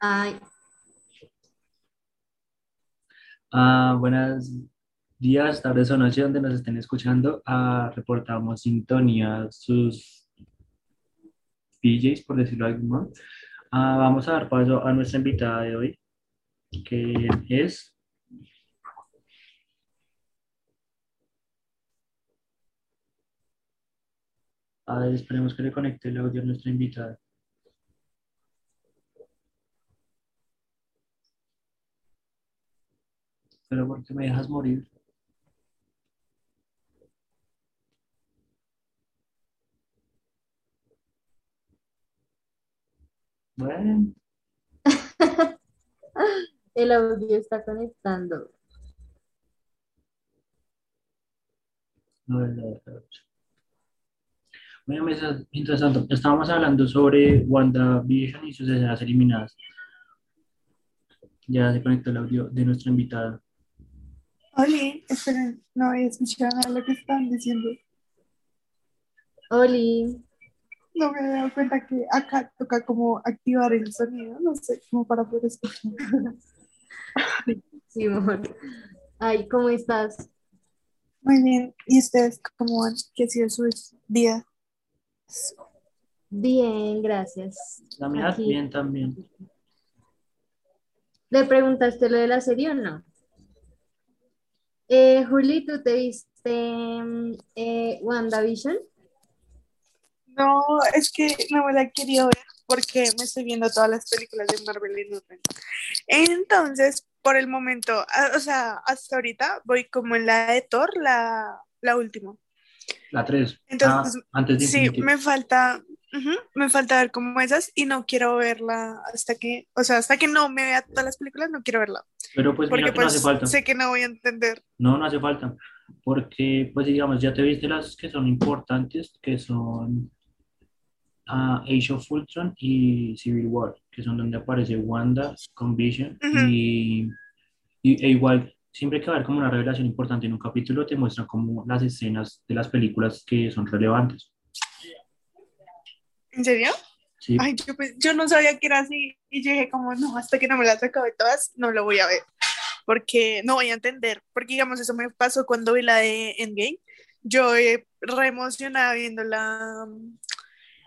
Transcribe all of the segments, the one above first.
Ay, Ah, días, tardes o noches donde nos estén escuchando. Ah, reportamos sintonía sus PJs, por decirlo de algún modo. Ah, vamos a dar paso a nuestra invitada de hoy, que es A ver, esperemos que le conecte el audio a nuestra invitada. Pero ¿por qué me dejas morir? Bueno, el audio está conectando. no es la verdad. Bueno, mientras mientras tanto, estábamos hablando sobre WandaVision y sus escenas eliminadas. Ya se conectó el audio de nuestra invitada. Oli, esperen, no había escuchado nada de lo que estaban diciendo. Oli, No me había dado cuenta que acá toca como activar el sonido, no sé, como para poder escuchar. Simón. Ay, ¿cómo estás? Muy bien, ¿y ustedes cómo van? ¿Qué ha sido su día? Bien, gracias. La mía bien también. ¿Le preguntaste lo de la serie o no? Eh, Juli, ¿tú te viste mm, eh, WandaVision? No, es que no me la he querido ver porque me estoy viendo todas las películas de Marvel en orden. Entonces, por el momento, ah, o sea, hasta ahorita voy como en la de Thor, la, la última. La 3. Entonces, antes de Sí, Infinity. me falta, me falta ver como esas y no quiero verla hasta que, o sea, hasta que no me vea todas las películas, no quiero verla. Pero pues mira Porque que no hace pues falta. sé que no voy a entender. No, no hace falta. Porque, pues digamos, ya te viste las que son importantes, que son ah, Age of Ultron y Civil War, que son donde aparece Wanda con Vision. Y- e igual, siempre que va a haber como una revelación importante en un capítulo, te muestran como las escenas de las películas que son relevantes. ¿En serio? ¿sí? Ay, yo, pues- yo no sabía que era así y yo dije como, no, hasta que no me las acabe todas, no lo voy a ver. Porque no voy a entender. Porque digamos, eso me pasó cuando vi la de Endgame. Yo eh, re emocionada viéndola mm,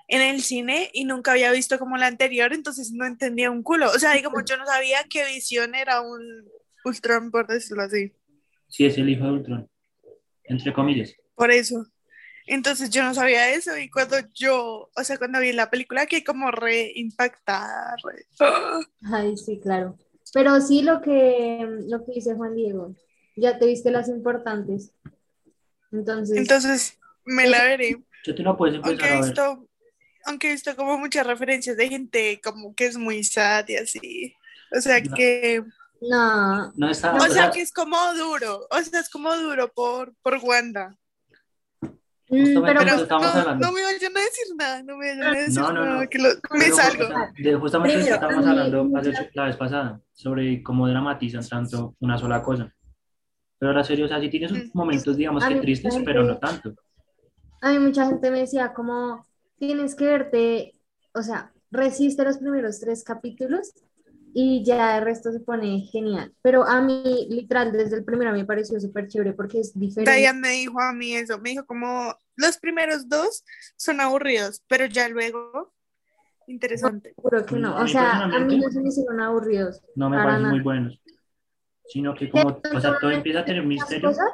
en el cine y nunca había visto como la anterior, entonces no entendía un culo. O sea, digamos, yo no sabía que Visión era un Ultron, por decirlo así. Sí, es el hijo de Ultron, entre comillas. Por eso. Entonces yo no sabía eso y cuando yo, o sea, cuando vi la película que como re impactada, re... Ay, sí, claro. Pero sí lo que, lo que dice Juan Diego, ya te viste las importantes. Entonces, Entonces me la veré. Yo te la puedes Aunque empezar he a ver. visto, aunque he visto como muchas referencias de gente como que es muy sad y así. O sea No. que, no, No está, o o sea sea, que es como duro, o sea, es como duro por, por Wanda. Justamente pero pues, estamos no, hablando. no me vayan a decir nada, no me vayan a decir No, no, nada, no. que lo- me salgo. justamente eso Primero, estábamos hablando la vez pasada, sobre cómo dramatizan tanto una sola cosa. Pero la serie, o sea, sí tiene sus Mm. momentos, digamos A que mí tristes, mucha pero no gente- tanto. a mí mucha gente me decía como, tienes que verte, o sea, resiste los primeros tres capítulos y ya el resto se pone genial. Pero a mí, literal, desde el primero me pareció súper chévere porque es diferente. Diane me dijo a mí eso, me dijo como los primeros dos son aburridos, pero ya luego interesante. Juro que no. O sea, a mí no se me hicieron aburridos. No me parecen nada. muy buenos. Sino que como, o sea, todo empieza a tener misterio. cosas,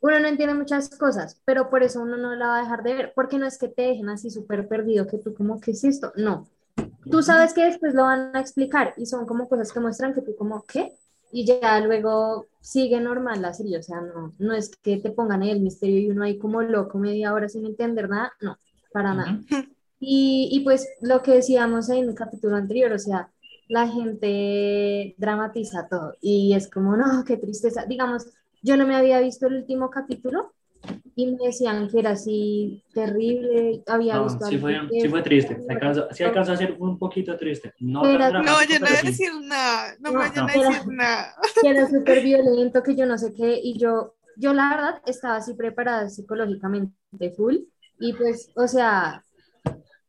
uno no entiende muchas cosas, pero por eso uno no la va a dejar de ver, porque no es que te dejen así súper perdido, que tú como, ¿qué es esto? No. Tú sabes que después lo van a explicar y son como cosas que muestran que tú como, ¿qué? Y ya luego sigue normal la serie, o sea, no, no es que te pongan ahí el misterio y uno ahí como loco media hora sin entender nada, no, para nada. Ujú. Y, y pues lo que decíamos en el capítulo anterior, o sea, la gente dramatiza todo y es como, no, qué tristeza. Digamos, yo no me había visto el último capítulo y me decían que era así terrible, había No, visto sí fue, que- sí fue triste. Se alcanzó, sí alcanzó a ser un poquito triste. No Era- No dramático, vayan a pero sí. decir nada, no No, vayan a no. decir nada. que era súper violento, que yo no sé qué, y yo, yo la verdad estaba así preparada psicológicamente full, y pues, o sea,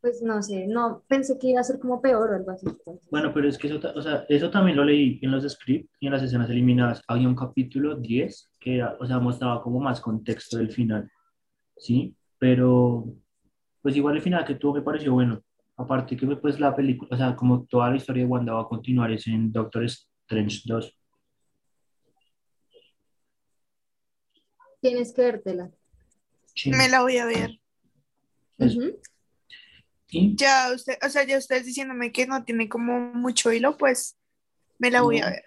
pues no sé, no, pensé que iba a ser como peor o algo así. Bueno, pero es que eso, o sea, eso también lo leí en los scripts y en las escenas eliminadas. Había un capítulo 10 que, era- o sea, mostraba como más contexto del final, ¿sí? Pero, pues igual el final que tuvo me pareció bueno. Aparte que pues la película, o sea, como toda la historia de Wanda va a continuar es en Doctor Strange 2. Tienes que vértela. Sí. Me la voy a ver. Ya usted, o sea, ya ustedes diciéndome que no tiene como mucho hilo, pues me la voy a ver.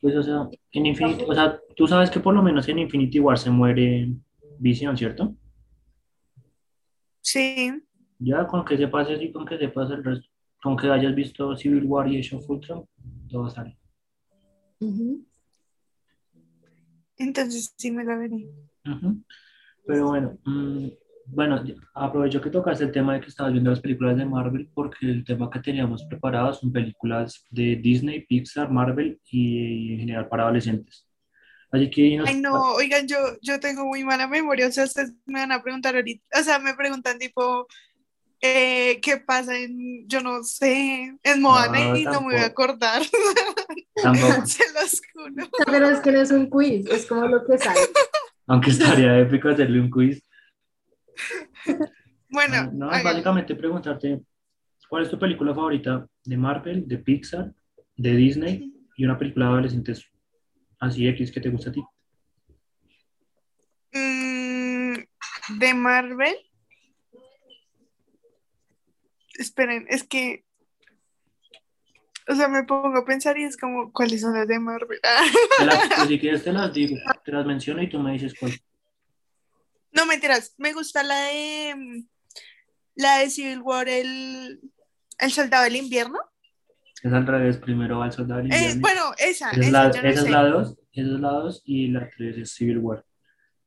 pues, o sea, en Infinity, o sea, tú sabes que por lo menos en Infinity War se muere Vision, ¿cierto? Sí. Ya con que sepas eso y con que sepas el resto, con que hayas visto Civil War y Age of Ultron, todo sale. Entonces sí me la veré. Pero bueno, mm, bueno, aprovecho que tocaste el tema de que estabas viendo las películas de Marvel, porque el tema que teníamos preparado son películas de Disney, Pixar, Marvel y en general para adolescentes. Así que nos- Ay, no, oigan, yo, yo tengo muy mala memoria, o sea, ustedes me van a preguntar ahorita, o sea, me preguntan tipo, eh, ¿qué pasa en, yo no sé, en Moana No, y no me voy a tampoco. acordar, tampoco, se los juro. Pero es que no es un quiz, es como lo que sale. aunque estaría épico hacerle un quiz. Bueno, Ah, no, básicamente preguntarte cuál es tu película favorita de Marvel, de Pixar, de Disney y una película de adolescentes así X que te gusta a ti. Mm, de Marvel. Esperen, es que, o sea, me pongo a pensar y es como, ¿cuáles son las de Marvel? Te las- pues, si quieres te las digo, te las menciono y tú me dices cuál. No, mentiras, me gusta la de, mm, la de Civil War, el, el Soldado del Invierno. Es al revés, primero va el soldado del Eh, invierno. bueno, esa, esa es esa, la, yo no esa es sé. la dos, esa es la dos y la tres es Civil War.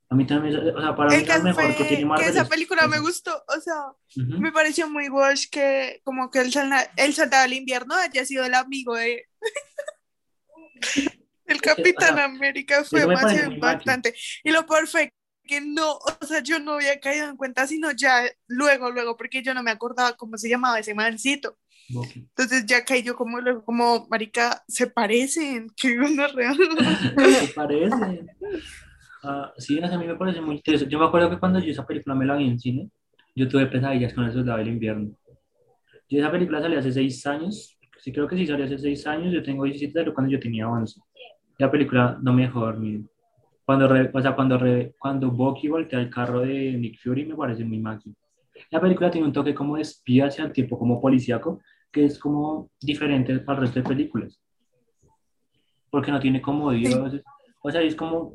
A mí también, o sea, para mí El la caso mejor que tiene que Marvel esa es película me esa. gustó, o sea, Ujú. me pareció muy wash que como que el, el Soldado del Invierno haya sido el amigo de... El Capitán sea, América fue me macho. impactante. Y lo perfecto que no, o sea, yo no había caído en cuenta, sino ya luego, luego, porque yo no me acordaba cómo se llamaba ese mancito. Ok. Entonces ya caí yo como luego, como, marica, se parecen, que uno real. ¿Te parece? Ah, sí, a mí me parece muy interesante. Yo me acuerdo que cuando yo esa película me la vi en cine, yo tuve pesadillas con el soldado del invierno. Yo esa película salió hace seis años, sí creo que sí salió hace seis años, yo tengo 17, pero cuando yo tenía 11. La película no me dejó dormir. Cuando, re- o sea, cuando, re- cuando Bucky voltea el carro de Nick Fury me parece muy mágico. La película tiene un toque como de espía hacia el tiempo, como policíaco, que es como diferente al resto de películas. Porque no tiene como dioses. O sea, es como,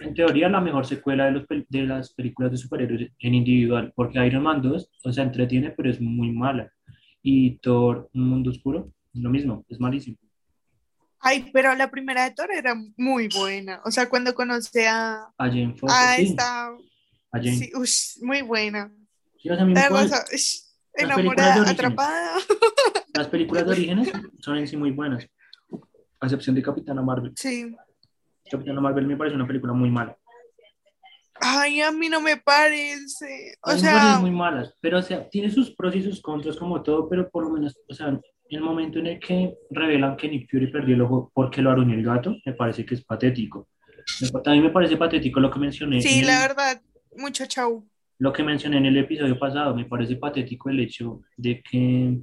en teoría, la mejor secuela de, los, de las películas de superhéroes en individual. Porque Iron Man 2, o sea, entretiene, pero es muy mala. Y Thor, Un Mundo Oscuro, lo mismo, es malísimo. Ay, pero la primera de Thor era muy buena. O sea, cuando conocí a, A Jane Foster, a sí, esta, a Jane. sí, ush, muy buena. Sí, o sea, a La cosa, ush, enamorada, atrapada. Las películas de orígenes son en sí muy buenas, a excepción de Capitana Marvel. Sí. Capitana Marvel me parece una película muy mala. Ay, a mí no me parece. O Hay sea, muy malas, pero o sea, tiene sus pros y sus contras como todo, pero por lo menos, o sea, el momento en el que revelan que Nick Fury perdió el ojo porque lo aruñó el gato, me parece que es patético. También me parece patético lo que mencioné. sí, en la el- verdad, mucho chau. lo que mencioné en el episodio pasado, me parece patético el hecho de que,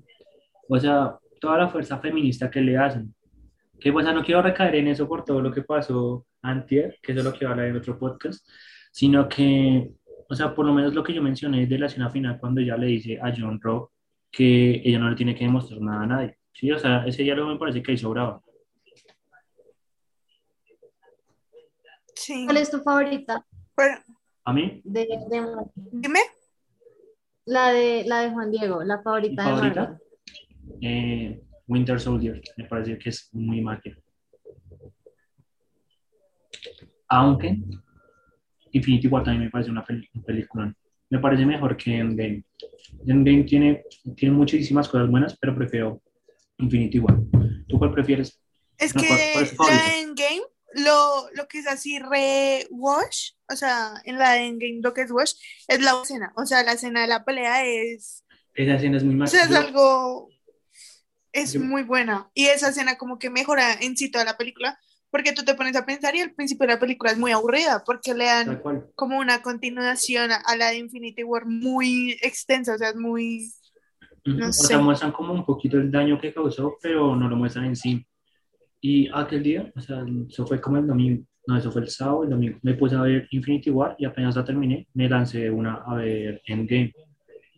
o sea, toda la fuerza feminista que le hacen, que, o sea, no quiero recaer en eso por todo lo que pasó antier, que eso es lo que va a hablar en otro podcast, sino que, o sea, por lo menos lo que yo mencioné de la escena final, cuando ella le dice a John Rowe que ella no le tiene que demostrar nada a nadie, sí, o sea, ese diálogo me parece que bravo. Sí. ¿Cuál es tu favorita? Bueno, A mí, De, de Marvel? dime. la, de, la de Juan Diego, la favorita, ¿Mi de? Marvel. eh, Winter Soldier, me parece que es muy magia. Aunque Infinity War también me parece una peli- una película. Me parece mejor que Endgame. Endgame tiene, tiene muchísimas cosas buenas, pero prefiero Infinity War. ¿Tú cuál prefieres? Es No, que ¿cuál- cuál es tu la Endgame, lo, lo que es así re-wash, o sea, en la Endgame lo que es wash, es la escena. O sea, la escena de la pelea es Esa escena es muy O sea, es algo, es Yo- muy buena. Y esa escena como que mejora en sí toda la película, porque tú te pones a pensar y al principio de la película es muy aburrida, porque le dan como una continuación a, la de Infinity War muy extensa, o sea, es muy... No o sé. sea, muestran como un poquito el daño que causó, pero no lo muestran en sí. Y aquel día, o sea, eso fue como el domingo, no, eso fue el sábado, el domingo, me puse a ver Infinity War y apenas la terminé, me lancé una a ver Endgame.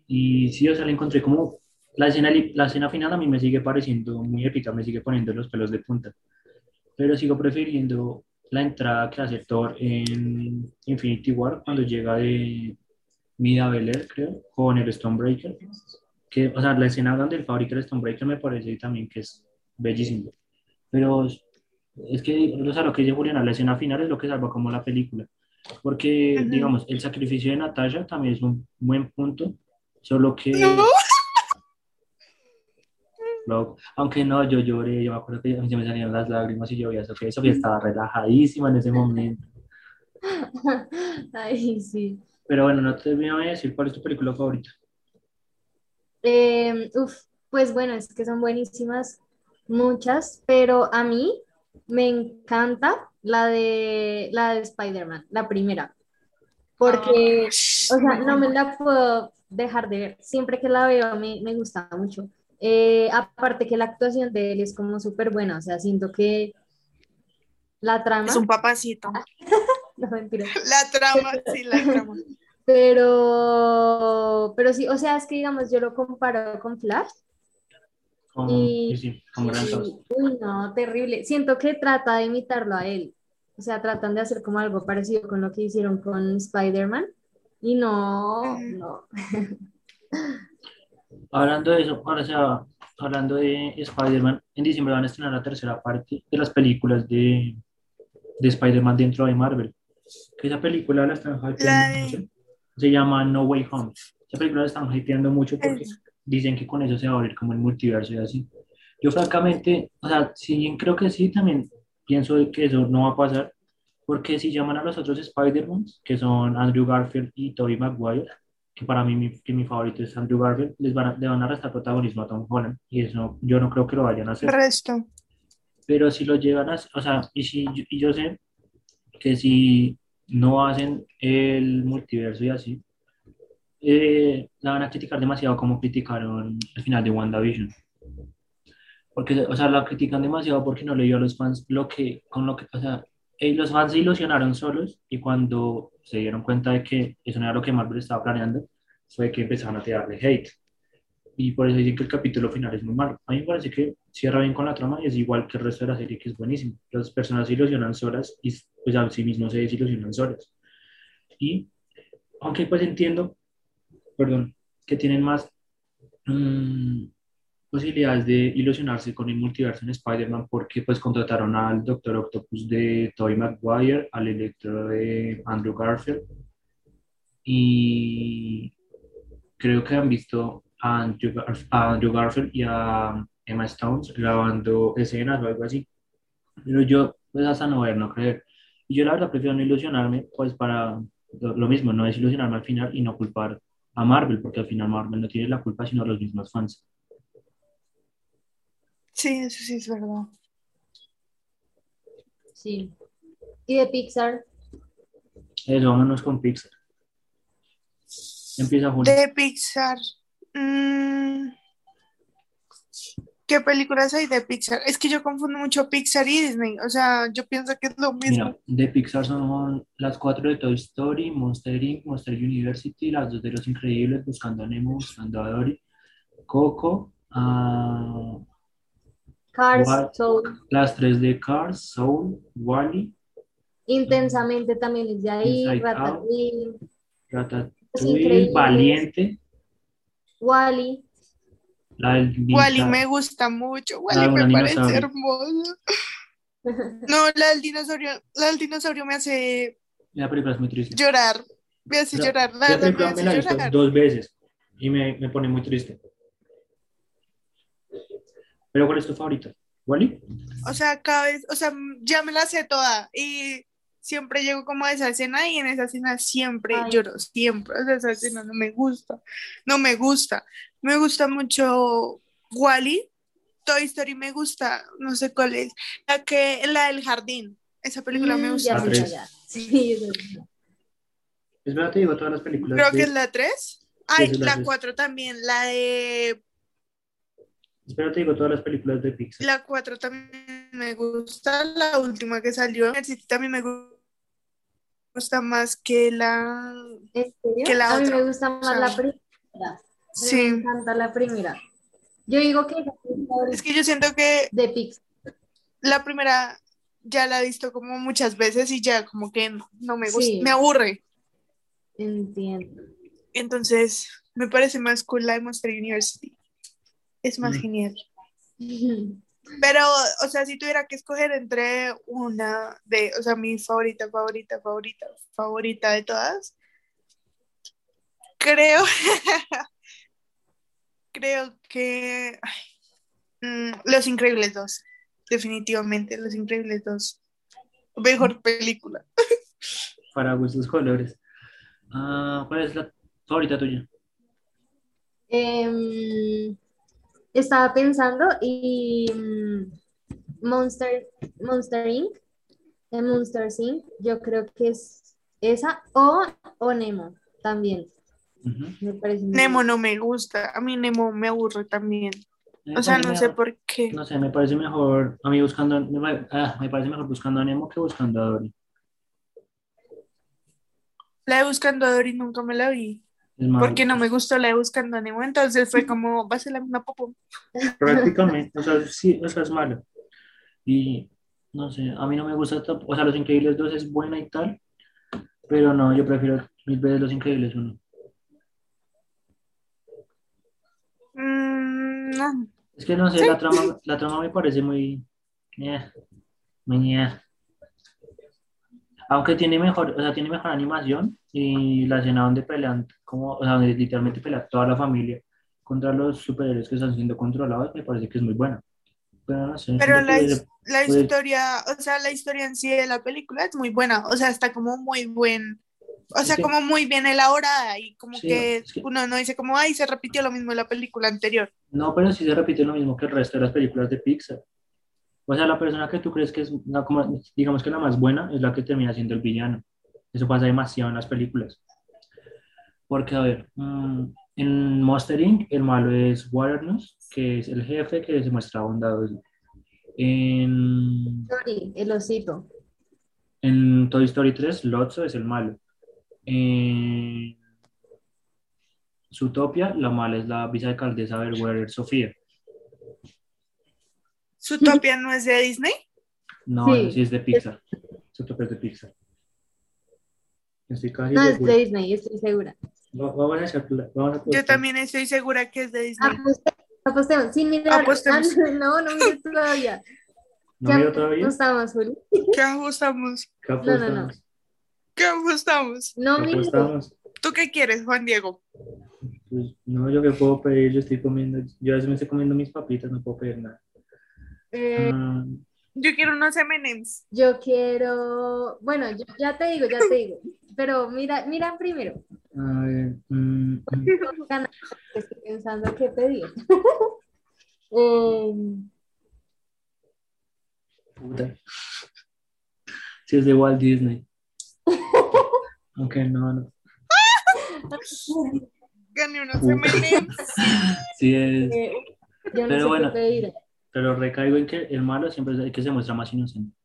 Y sí, o sea, le encontré como, la escena, la escena final a mí me sigue pareciendo muy épica, me sigue poniendo los pelos de punta, pero sigo prefiriendo la entrada que hace Thor en Infinity War cuando llega de Mida Bel-Air, creo, con el Stonebreaker que, o sea, la escena donde el fabrica el Stonebreaker me parece también que es bellísimo. Pero es, que, o sea, lo que dice Juliana, la escena final es lo que salva como la película. Porque, Ujú. digamos, el sacrificio de Natasha también es un buen punto, solo que... No. Aunque no, yo lloré, yo me acuerdo que a mí se me salieron las lágrimas y yo vi a Sofía, y Sofía estaba relajadísima en ese momento. Ay, sí. Pero bueno, no te voy a decir cuál es tu película favorita. Eh, uf, pues bueno, es que son buenísimas muchas, pero a mí me encanta la de la de Spider-Man, la primera, porque, o sea, no me la puedo dejar de ver. Siempre que la veo me, me gusta mucho. Eh, aparte que la actuación de él es como súper buena, o sea, siento que la trama, Es un papacito. no mentira, La trama, sí, la trama. pero, pero sí, o sea, es que digamos, yo lo comparo con Flash. Con, Y- sí, sí, con y- uy, no, terrible. Siento que trata de imitarlo a él. O sea, tratan de hacer como algo parecido con lo que hicieron con Spider-Man. Y no, Ujú. no. Hablando de eso, ahora o sea, hablando de Spider-Man, en diciembre van a estrenar la tercera parte de las películas de, de Spider-Man dentro de Marvel. Que esa película la están hypeando de- mucho. Se llama No Way Home. Esa película la están hypeando mucho porque dicen que con eso se va a abrir como el multiverso y así. Yo francamente, o sea, sí, creo que sí, también pienso que eso no va a pasar, porque si llaman a los otros Spider-Man, que son Andrew Garfield y Tobey Maguire, que para mí mi, que mi favorito es Andrew Garfield, les van a, le van a restar protagonismo a Tom Holland, y eso yo no creo que lo vayan a hacer, Resto. pero si lo llegan a, o sea, y, si, y yo sé que si no hacen el multiverso y así, eh, la van a criticar demasiado como criticaron el final de WandaVision. Porque, o sea, la critican demasiado porque no le dio a los fans lo que, con lo que, o sea, eh, los fans se ilusionaron solos y cuando se dieron cuenta de que eso era lo que Marvel estaba planeando, fue que empezaron a tirarle hate. Y por eso dicen que el capítulo final es muy malo. A mí me parece que cierra bien con la trama y es igual que el resto de la serie, que es buenísimo. Las personas se ilusionan solas y pues a sí mismos se desilusionan solas. Y, aunque pues entiendo, perdón, que tienen más mm, posibilidades de ilusionarse con el multiverso en Spider-Man porque pues contrataron al Doctor Octopus de Tobey Maguire, al Electro de Andrew Garfield y creo que han visto a Andrew, Gar- a Andrew Garfield y a Emma Stone grabando escenas o algo así. Pero yo, pues hasta no ver, no creer. Y yo la verdad prefiero no ilusionarme, pues para lo, mismo, no desilusionarme al final y no culpar a Marvel, porque al final Marvel no tiene la culpa, sino los mismos fans. Sí, eso sí es verdad. Sí. Y de Pixar, Eso, vámonos con Pixar. Empieza Julio. De Pixar. mm, ¿Qué películas hay de Pixar? Es que yo confundo mucho Pixar y Disney. O sea, yo pienso que es lo mismo. Mira, de Pixar son las cuatro de Toy Story, Monster Inc., Monster University, las dos de Los Increíbles, Buscando a Nemo, Buscando a Dory, Coco, ah, Cars, What? Soul, las tres de Cars, Soul, Wally, Intensamente también es de ahí. Ratatouille, Ratatouille. Valiente, Wally. la del Wally me gusta mucho. Wally me parece dinosaurio. hermoso. No, la del dinosaurio, la del dinosaurio me hace La película es muy triste. llorar. Me hace Pero llorar. La me la he visto llorar. dos veces y me, me pone muy triste. ¿Pero cuál es tu favorita? ¿Wally? O sea, cada vez, o sea, ya me la sé toda. Y siempre llego como a esa escena y en esa escena siempre Ay. lloro, siempre. O sea, esa escena no me gusta, no me gusta. Me gusta mucho Wally. Toy Story me gusta, no sé cuál es. La que, la del jardín. Esa película me Mm, gusta ya, ya, ya. Sí, es. Espera, te digo todas las películas. Creo de- que es la 3. Ay, la la tres. 4 también, la de Espera, te digo todas las películas de Pixar. la 4 también me gusta, la última que salió. University también me gu- gusta más que la ¿En serio? Que la a mí otra. me gusta más O sea, la primera. sí. Me encanta la primera. Yo digo que es que yo siento que de Pixar. la primera ya la he visto como muchas veces y ya como que no, no me gusta, Sí. me aburre. Entiendo. Entonces, me parece más cool la de Monster University. Es más Mm. genial. Pero, o sea, si tuviera que escoger entre una de, o sea, mi favorita, favorita, favorita, favorita de todas, creo, creo que ay, mm, Los Increíbles 2, definitivamente, Los Increíbles 2. Mejor película. Para gustos colores. Ah, ¿cuál es la favorita tuya? Em, estaba pensando y mm, Monster, Monster Inc. de Monster Inc. Yo creo que es esa o, o Nemo también. Me parece Nemo no me gusta, a mí Nemo me aburre también. Eh, O sea, no me- sé por qué. No sé, me parece mejor, a mí buscando, me, ah, me parece mejor buscando a Nemo que buscando a Dory. La de Buscando a Dory nunca me la vi. Porque no me gustó la de Buscando a Nemo, entonces fue como, va a ser la misma popo. prácticamente, o sea, sí, o sea, es malo. Y no sé, a mí no me gusta, o sea, Los Increíbles 2 es buena y tal, pero no, yo prefiero mil veces Los Increíbles 1. Mm, no. Es que no sé, la trama, la trama me parece muy, ñe, muy ñe. Aunque tiene mejor, o sea, tiene mejor animación y la escena donde pelean, como, o sea, donde literalmente pelea toda la familia contra los superhéroes que están siendo controlados, me parece que es muy buena. Pero no sé. Pero la, la historia, o sea, la historia en sí de la película es muy buena, o sea, está como muy buen, o sea, como muy bien elaborada y como Sí, que es que- uno no dice como, ay, se repitió lo mismo en la película anterior. No, pero sí se repite lo mismo que el resto de las películas de Pixar. O sea, la persona que tú crees que es, como, digamos que la más buena, es la que termina siendo el villano. Eso pasa demasiado en las películas. Porque, a ver, mm, en Monster Inc. el malo es Waternus, que es el jefe que se muestra bondadoso. En, el osito. en Toy Story 3, Lotso es el malo. En Zootopia, la mala es la vicealcaldesa Berwerer Sofía. ¿Zootopia no es de Disney? No, Sí. es de Pixar. Zootopia es de Pixar. Estoy casi No, es de Disney, estoy segura. Va- Vamos a hacer, vamos a Yo también estoy segura que es de Disney. Apostemos, sin mirar. Apostemos. No, no mires todavía. ¿No veo todavía? Apostamos, Juli. ¿Qué ajustamos? ¿Qué no, no. apostamos? ¿Qué ajustamos? No ¿Qué apostamos? ¿Tú qué quieres, Juan Diego? Pues, no, yo qué puedo pedir, yo estoy comiendo, yo a veces me estoy comiendo mis papitas, no puedo pedir nada. Eh, Ah, Yo quiero unos M&M's. yo quiero, bueno, yo- ya te digo, ya te digo. Pero mira, mira primero. a ver, mm, mm, Estoy pensando qué pedir. Em, puta. Si es de Walt Disney. Aunque no, no. Gané unos. M&M's. Sí es, eh, yo no Pero sé bueno. qué pedir. Pero recaigo en que el malo siempre es el que se muestra más inocente.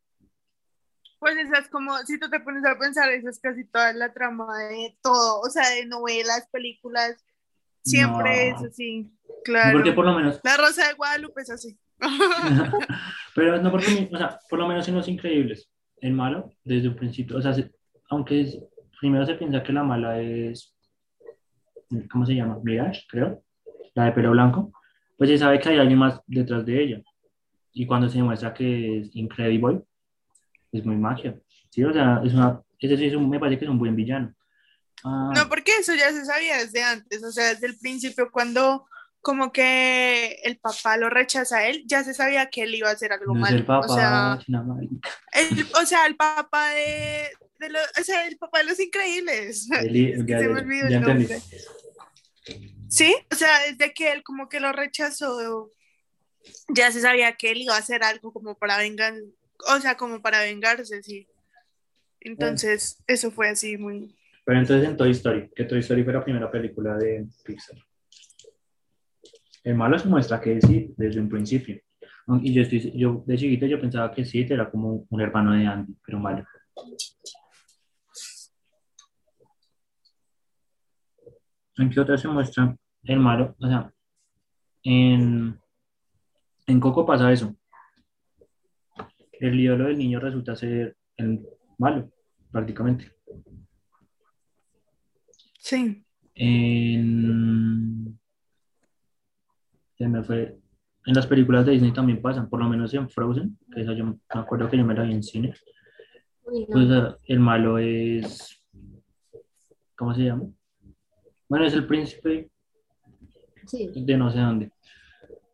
Pues esa es como, si tú te pones a pensar, esa es casi toda la trama de todo, o sea, de novelas, películas, siempre No. es así, claro. Porque por lo menos La Rosa de Guadalupe es así. Pero no porque, o sea, por lo menos en Los Increíbles, el malo, desde un principio, o sea, se- aunque es- primero se piensa que la mala es, ¿cómo se llama? Mirage, creo, la de pelo blanco, pues se sabe que hay alguien más detrás de ella. Y cuando se demuestra que es Incredible, es muy magia. Sí, o sea, es una, ese sí es un- me parece que es un buen villano. Ah, No, porque eso ya se sabía desde antes, o sea, desde el principio cuando como que el papá lo rechaza a él, ya se sabía que él iba a hacer algo No malo. el papá, o, sea, el, o sea, el papá de, de los, o sea, el papá de los increíbles. Que ya- se me olvidó el entendí. Sí, o sea, desde que él como que lo rechazó, ya se sabía que él iba a hacer algo como para vengar, o sea, como para vengarse, sí. Entonces, eso fue así muy... Pero entonces en Toy Story, que Toy Story fue la primera película de Pixar. El malo se muestra que sí, desde un principio. Y yo, estoy, yo de chiquito yo pensaba que sí, era como un hermano de Andy, pero malo. ¿En qué otra se muestra el malo? O sea, en, en Coco pasa eso. El ídolo del niño resulta ser el malo, prácticamente. Sí. En, se me fue- en las películas de Disney también pasan, por lo menos en Frozen, que esa yo me acuerdo que yo me la vi en cine. Pues el malo es, ¿cómo se llama? Bueno, es el príncipe Sí. de no sé dónde.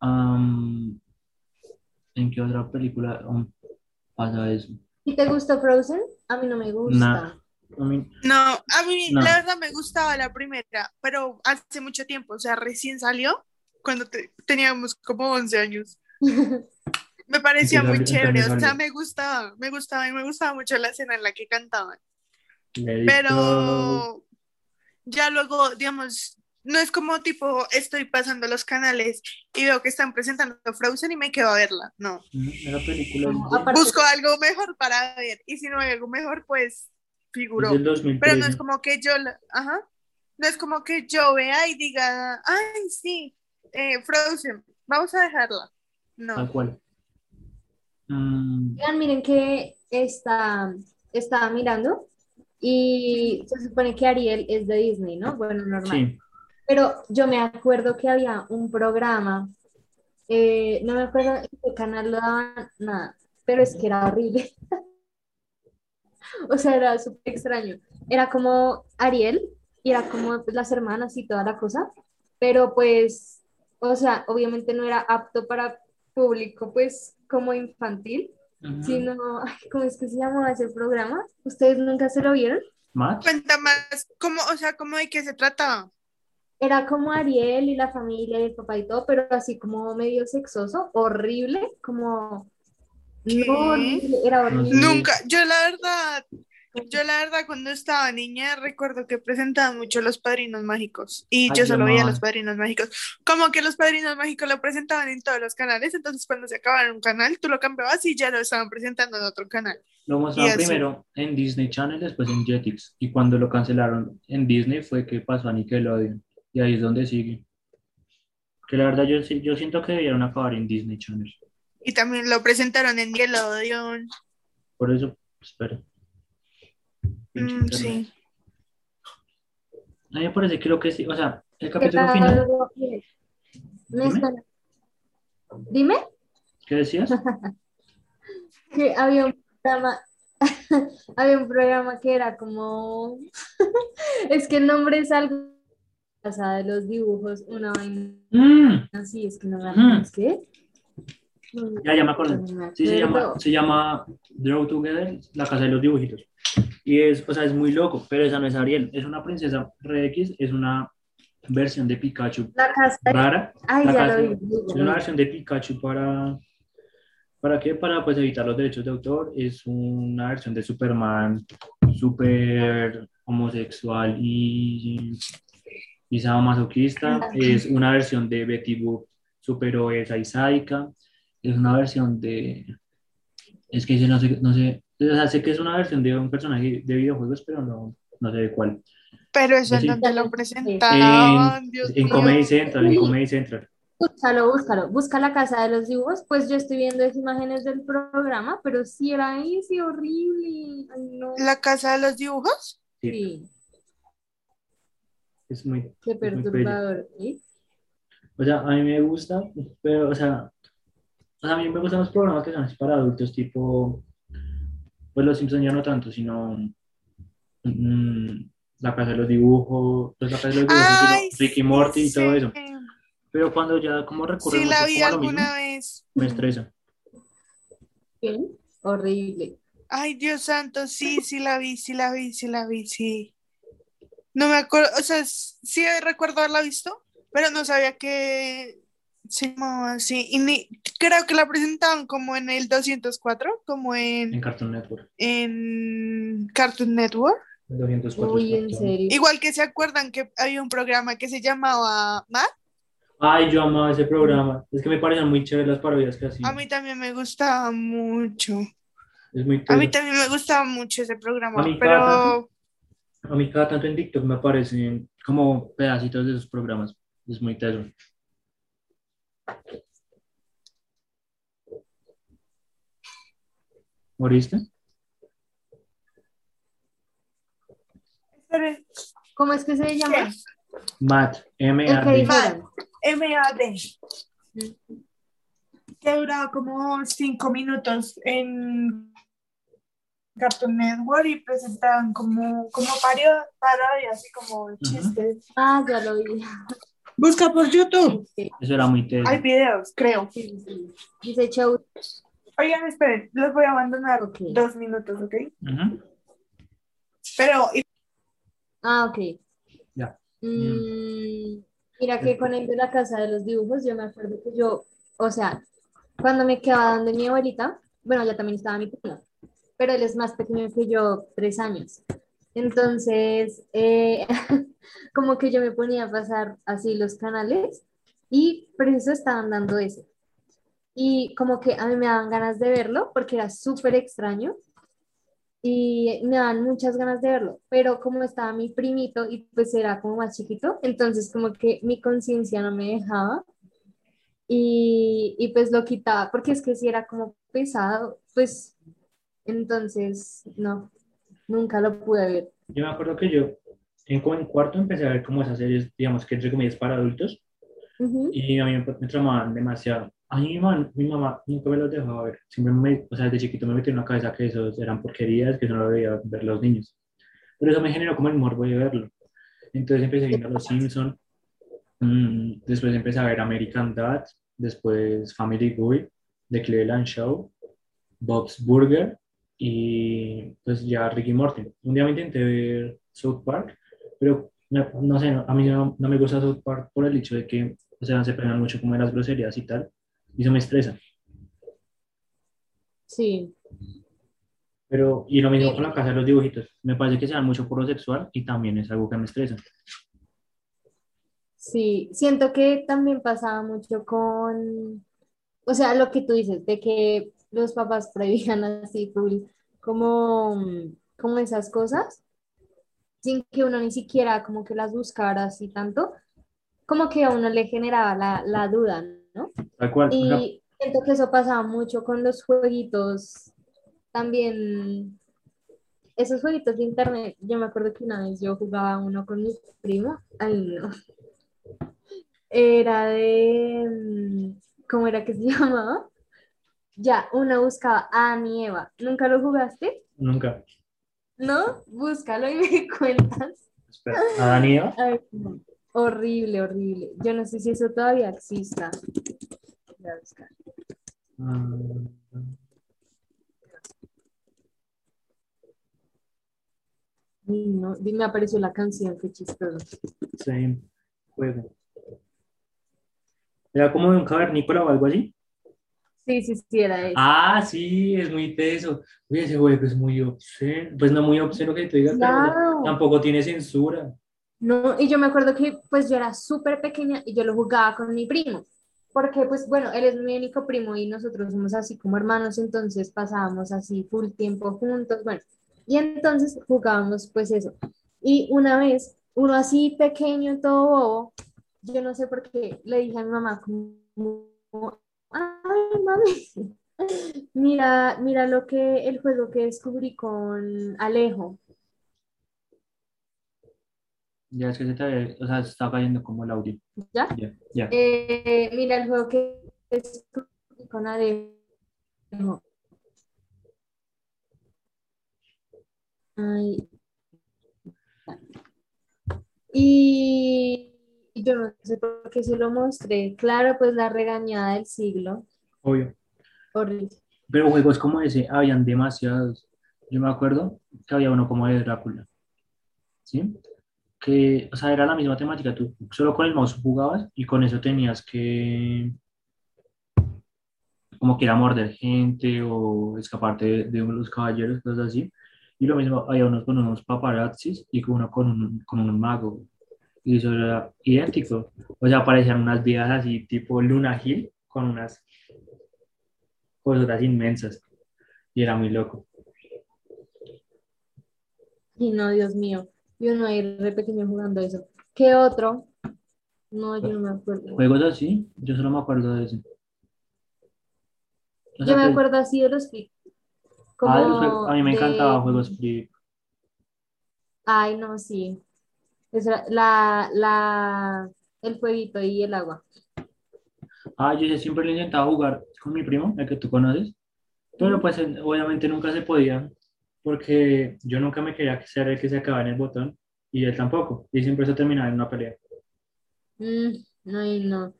Am, ¿en qué otra película um, pasa eso? ¿Y te gustó Frozen? A mí no me gusta. Nah. A mí- No, a mí No. la verdad me gustaba la primera, pero hace mucho tiempo, o sea, recién salió cuando te- teníamos como 11 años. Me parecía muy chévere, o sea, me gustaba, me gustaba y me gustaba mucho la escena en la que cantaban. Pero ya luego, digamos, no es como tipo, estoy pasando los canales y veo que están presentando Frozen y me quedo a verla. No, Mm, película es busco algo mejor para ver y si no hay algo mejor, pues es figuró. del 2013. Pero no es como que yo, la- ajá, no es como que yo vea y diga, ay, sí, eh, Frozen, vamos a dejarla. Tal No. cual. Mm, Oigan, miren que está, estaba mirando y se supone que Ariel es de Disney, ¿no? Bueno, normal. sí, Pero yo me acuerdo que había un programa, eh, no me acuerdo en qué canal lo daban, nada, pero es que era horrible. O sea, era súper extraño. Era como Ariel y era como pues, las hermanas y toda la cosa, pero pues, o sea, obviamente no era apto para público, pues como infantil, Ujú. sino, ay, ¿cómo es que se llamaba ese programa? ¿Ustedes nunca se lo vieron? ¿Más? Cuenta más, ¿cómo, o sea, cómo de qué se trataba? Era como Ariel y la familia y el papá y todo, pero así como medio sexoso, horrible, como... ¿Qué? No, horrible, era horrible. Nunca, yo la verdad, yo la verdad cuando estaba niña recuerdo que presentaban mucho los padrinos mágicos y Ay, yo solo veía los padrinos mágicos. Como que los padrinos mágicos lo presentaban en todos los canales, entonces cuando se acababa un canal tú lo cambiabas y ya lo estaban presentando en otro canal. Lo mostraron primero en Disney Channel, después en Jetix. Y cuando lo cancelaron en Disney fue que pasó a Nickelodeon. Y ahí es donde sigue. Que la verdad yo, yo siento que debieron acabar en Disney Channel. Y también lo presentaron en Nickelodeon. Por eso, espera. Pinche Mm, sí. A mí me parece que lo que sí, o sea, el ¿Qué capítulo final, Dime. Dime ¿qué decías? que había un programa, había un programa que era como, es que el nombre es algo, casa de los dibujos, una vaina Mm, así, es que no me ¿es qué? Ya, ya me acordé. Sí, se llama, se llama Draw Together, la casa de los dibujitos. Y es, o sea, es muy loco, pero esa no es Ariel, es una princesa Red X, es una versión de Pikachu La casa rara. Ay, la ya casa- lo vi. Es una versión de Pikachu para, ¿para qué? Para pues evitar los derechos de autor. Es una versión de Superman súper homosexual y, y sadomasoquista. Es una versión de Betty Boop súper obesa y sádica. Es una versión de... Es que no sé, no sé, o sea, sé que es una versión de un personaje de videojuegos, pero no, no sé de cuál. Pero eso Sí. en donde lo presentaban, Dios En mío. Comedy Central, en Comedy Central. Búscalo, búscalo, busca la casa de los dibujos, pues yo estoy viendo esas imágenes del programa, pero sí era ahí, sí, horrible. Ay, no. La casa de los dibujos. Sí, Sí, es muy, qué es muy perturbador. ¿sí? O sea, a mí me gusta, pero, o sea, o sea, a mí me gustan los programas que son así para adultos, tipo, pues los Simpsons ya no tanto, sino mm, La Casa de los Dibujos, pues La Casa de los Dibujos, Ay, sino Ricky Morty y todo eso. Pero cuando ya como recurre Sí, la mucho vi como a lo mismo, alguna vez. me estresa. ¿Qué? Horrible. Ay, Dios santo, sí, sí la vi, sí la vi, sí la vi, sí. No me acuerdo, o sea, sí recuerdo haberla visto, pero no sabía que llamaba así. Y ni, creo que la presentaban como en el 204, como En en, Cartoon Network. en Cartoon Network. El 204 Uy, es en serio. Igual que se acuerdan que había un programa que se llamaba Matt. Ay, yo amaba ese programa. Es que me parecen muy chéveres las parodias que hacían. A mí también me gustaba mucho. Es muy A mí también me gustaba mucho ese programa, A mí cada pero A mí cada tanto en TikTok me aparecen como pedacitos de esos programas. Es muy teso. ¿Moriste? ¿Cómo es que se llama? Matt, El que M-A-D. MAD. que duraba como cinco minutos en Cartoon Network y presentaban como, como pario- parodias y como chistes. Ah, ya lo vi. Busca por YouTube. Sí, Eso era muy teso. Hay videos, creo. sí, sí. Dice show. Oigan, esperen, los voy a abandonar dos minutos, ¿ok? Pero Ah, ok. Ya. Mm, mira que con el de la casa de los dibujos, yo me acuerdo que yo, o sea, cuando me quedaba donde mi abuelita, bueno, ya también estaba mi primo, pero él es más pequeño que yo, tres años. Entonces, eh, como que yo me ponía a pasar así los canales y preciso estaban dando ese. Y como que a mí me daban ganas de verlo porque era súper extraño y me daban muchas ganas de verlo, pero como estaba mi primito y pues era como más chiquito, entonces como que mi conciencia no me dejaba y, y pues lo quitaba, porque es que si era como pesado, pues entonces no, nunca lo pude ver. Yo me acuerdo que yo en, en cuarto empecé a ver como esas series, digamos que entre comillas para adultos, Ujú. y a mí me, me tramaban demasiado. A mí mi mamá, mi mamá nunca me los dejaba ver. Siempre me, o sea, desde chiquito me metió en la cabeza que esos eran porquerías, que no lo debía ver los niños. Pero eso me generó como el morbo de verlo. Entonces empecé viendo Los Simpsons, después empecé a ver American Dad, después Family Guy, The Cleveland Show, Bob's Burger y pues ya Ricky Morty. Un día me intenté ver South Park, pero no, no sé, a mí no, no me gusta South Park por el hecho de que, o sea, se pegan mucho como de las groserías y tal, y eso me estresa. Sí, Pero, y lo mismo con la casa de los dibujitos, me parece que se dan mucho por lo sexual y también es algo que me estresa. sí, siento que también pasaba mucho con, o sea, lo que tú dices, de que los papás prohibían así full, como, como esas cosas, sin que uno ni siquiera como que las buscara así tanto, como que a uno le generaba la, la duda, ¿no? Tal cual. Y siento que eso pasaba mucho con los jueguitos, también, esos jueguitos de internet, yo me acuerdo que una vez yo jugaba uno con mi primo, ay no, era de, mm, ¿cómo era que se llamaba? Ya, uno buscaba a y Eva, ¿nunca lo jugaste? nunca. ¿No? Búscalo y me cuentas. Espera, ¿Adán y Eva? Ay, no. Horrible, horrible. Yo no sé si eso todavía exista. Voy a buscar. Ay, no, me apareció la canción, qué chistoso. sí, juego. ¿Era como de un cavernícola o algo así? Sí, sí, sí, era eso. Ah, sí, es muy teso. Uy, ese juego es muy obsceno. Pues no muy obsceno que te digas, pero Claro. tampoco tiene censura. No, y yo me acuerdo que pues yo era súper pequeña y yo lo jugaba con mi primo, porque pues bueno, él es mi único primo y nosotros somos así como hermanos, entonces pasábamos así full tiempo juntos, bueno, y entonces jugábamos pues eso. Y una vez, uno así pequeño, todo bobo, yo no sé por qué le dije a mi mamá como, ay mami, mira, mira lo que, el juego que descubrí con Alejo. Ya es que se te, o sea, se está cayendo como el audio. ¿Ya? Ya, ya. Eh, mira el juego que es con Alejo. Ay. Y yo no sé por qué se lo mostré. Claro, pues la regañada del siglo. Obvio. Horrible. Pero juegos como ese, habían demasiados. Yo me acuerdo que había uno como de Drácula. ¿Sí? Que, o sea, era la misma temática. Tú solo con el mouse jugabas y con eso tenías que. Como que era morder gente o escaparte de, de los caballeros, cosas así. Y lo mismo, había unos con unos paparazzis y uno con un, con un mago. Y eso era idéntico. O sea, aparecían unas viejas así, tipo Luna Hill, con unas cosas inmensas. Y era muy loco. Y no, Dios mío. Y uno ahí re pequeño jugando eso. ¿Qué otro? No, yo no me acuerdo. Juegos así, yo solo me acuerdo de ese. O Yo me acuerdo así de los flip. Ah, Como a mí me de- encantaban juegos flip. Ay, no, sí. Esa- la, la, el fueguito y el agua. Ah, yo siempre lo intentaba jugar con mi primo, el que tú conoces, pero pues obviamente nunca se podía, porque yo nunca me quería ser el que se acababa en el botón, y él tampoco, y siempre se terminaba en una pelea. Mm, ay, no.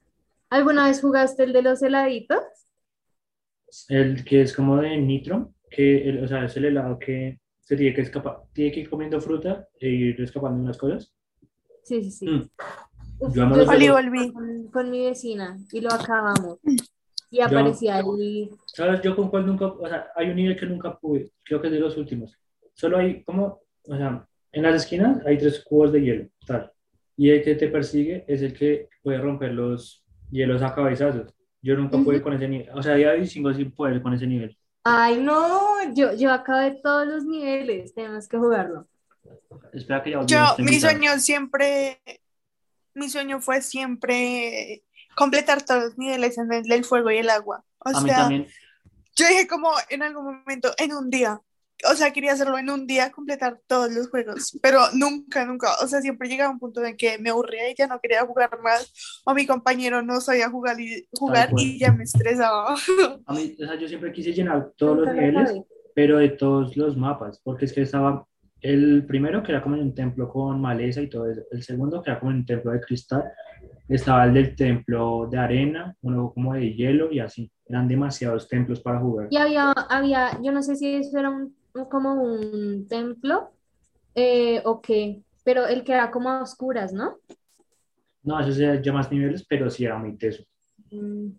¿Alguna vez jugaste el de los heladitos? El que es como de nitro, que el- o sea, es el helado que se tiene que escapar, tiene que ir comiendo fruta e ir escapando unas cosas. Sí, sí, sí. Mm. Uf, Yo yo volví. con, con mi vecina y lo acabamos. Y aparecía ahí. ¿Sabes? Yo con cuál nunca, o sea, hay un nivel que nunca pude, creo que es de los últimos. Solo hay como, o sea, en las esquinas hay tres cubos de hielo, tal. Y el que te persigue es el que puede romper los hielos a cabezazos. Yo nunca pude con ese nivel, o sea, ya distingo sin poder con ese nivel. Ay, no, yo, yo acabé todos los niveles, tenemos que jugarlo. Espera que ya Yo, mi sueño siempre, mi sueño fue siempre completar todos los niveles en el del fuego y el agua. O A mí sea, también, yo dije como en algún momento, en un día. O sea, quería hacerlo en un día, completar todos los juegos, pero nunca, nunca. O sea, siempre llegaba un punto en que me aburría y ya no quería jugar más, o mi compañero no sabía jugar y, jugar y ya me estresaba. a mí, o sea, yo siempre quise llenar todos los niveles, pero de todos los mapas, porque es que estaba el primero que era como en un templo con maleza y todo eso, el segundo que era como en un templo de cristal, estaba el del templo de arena, uno como de hielo y así, eran demasiados templos para jugar. Y había, había, yo no sé si eso era un, como un templo eh, o qué, pero el que era como a oscuras, ¿no? No, eso se llama más niveles, pero sí era muy teso. Mm,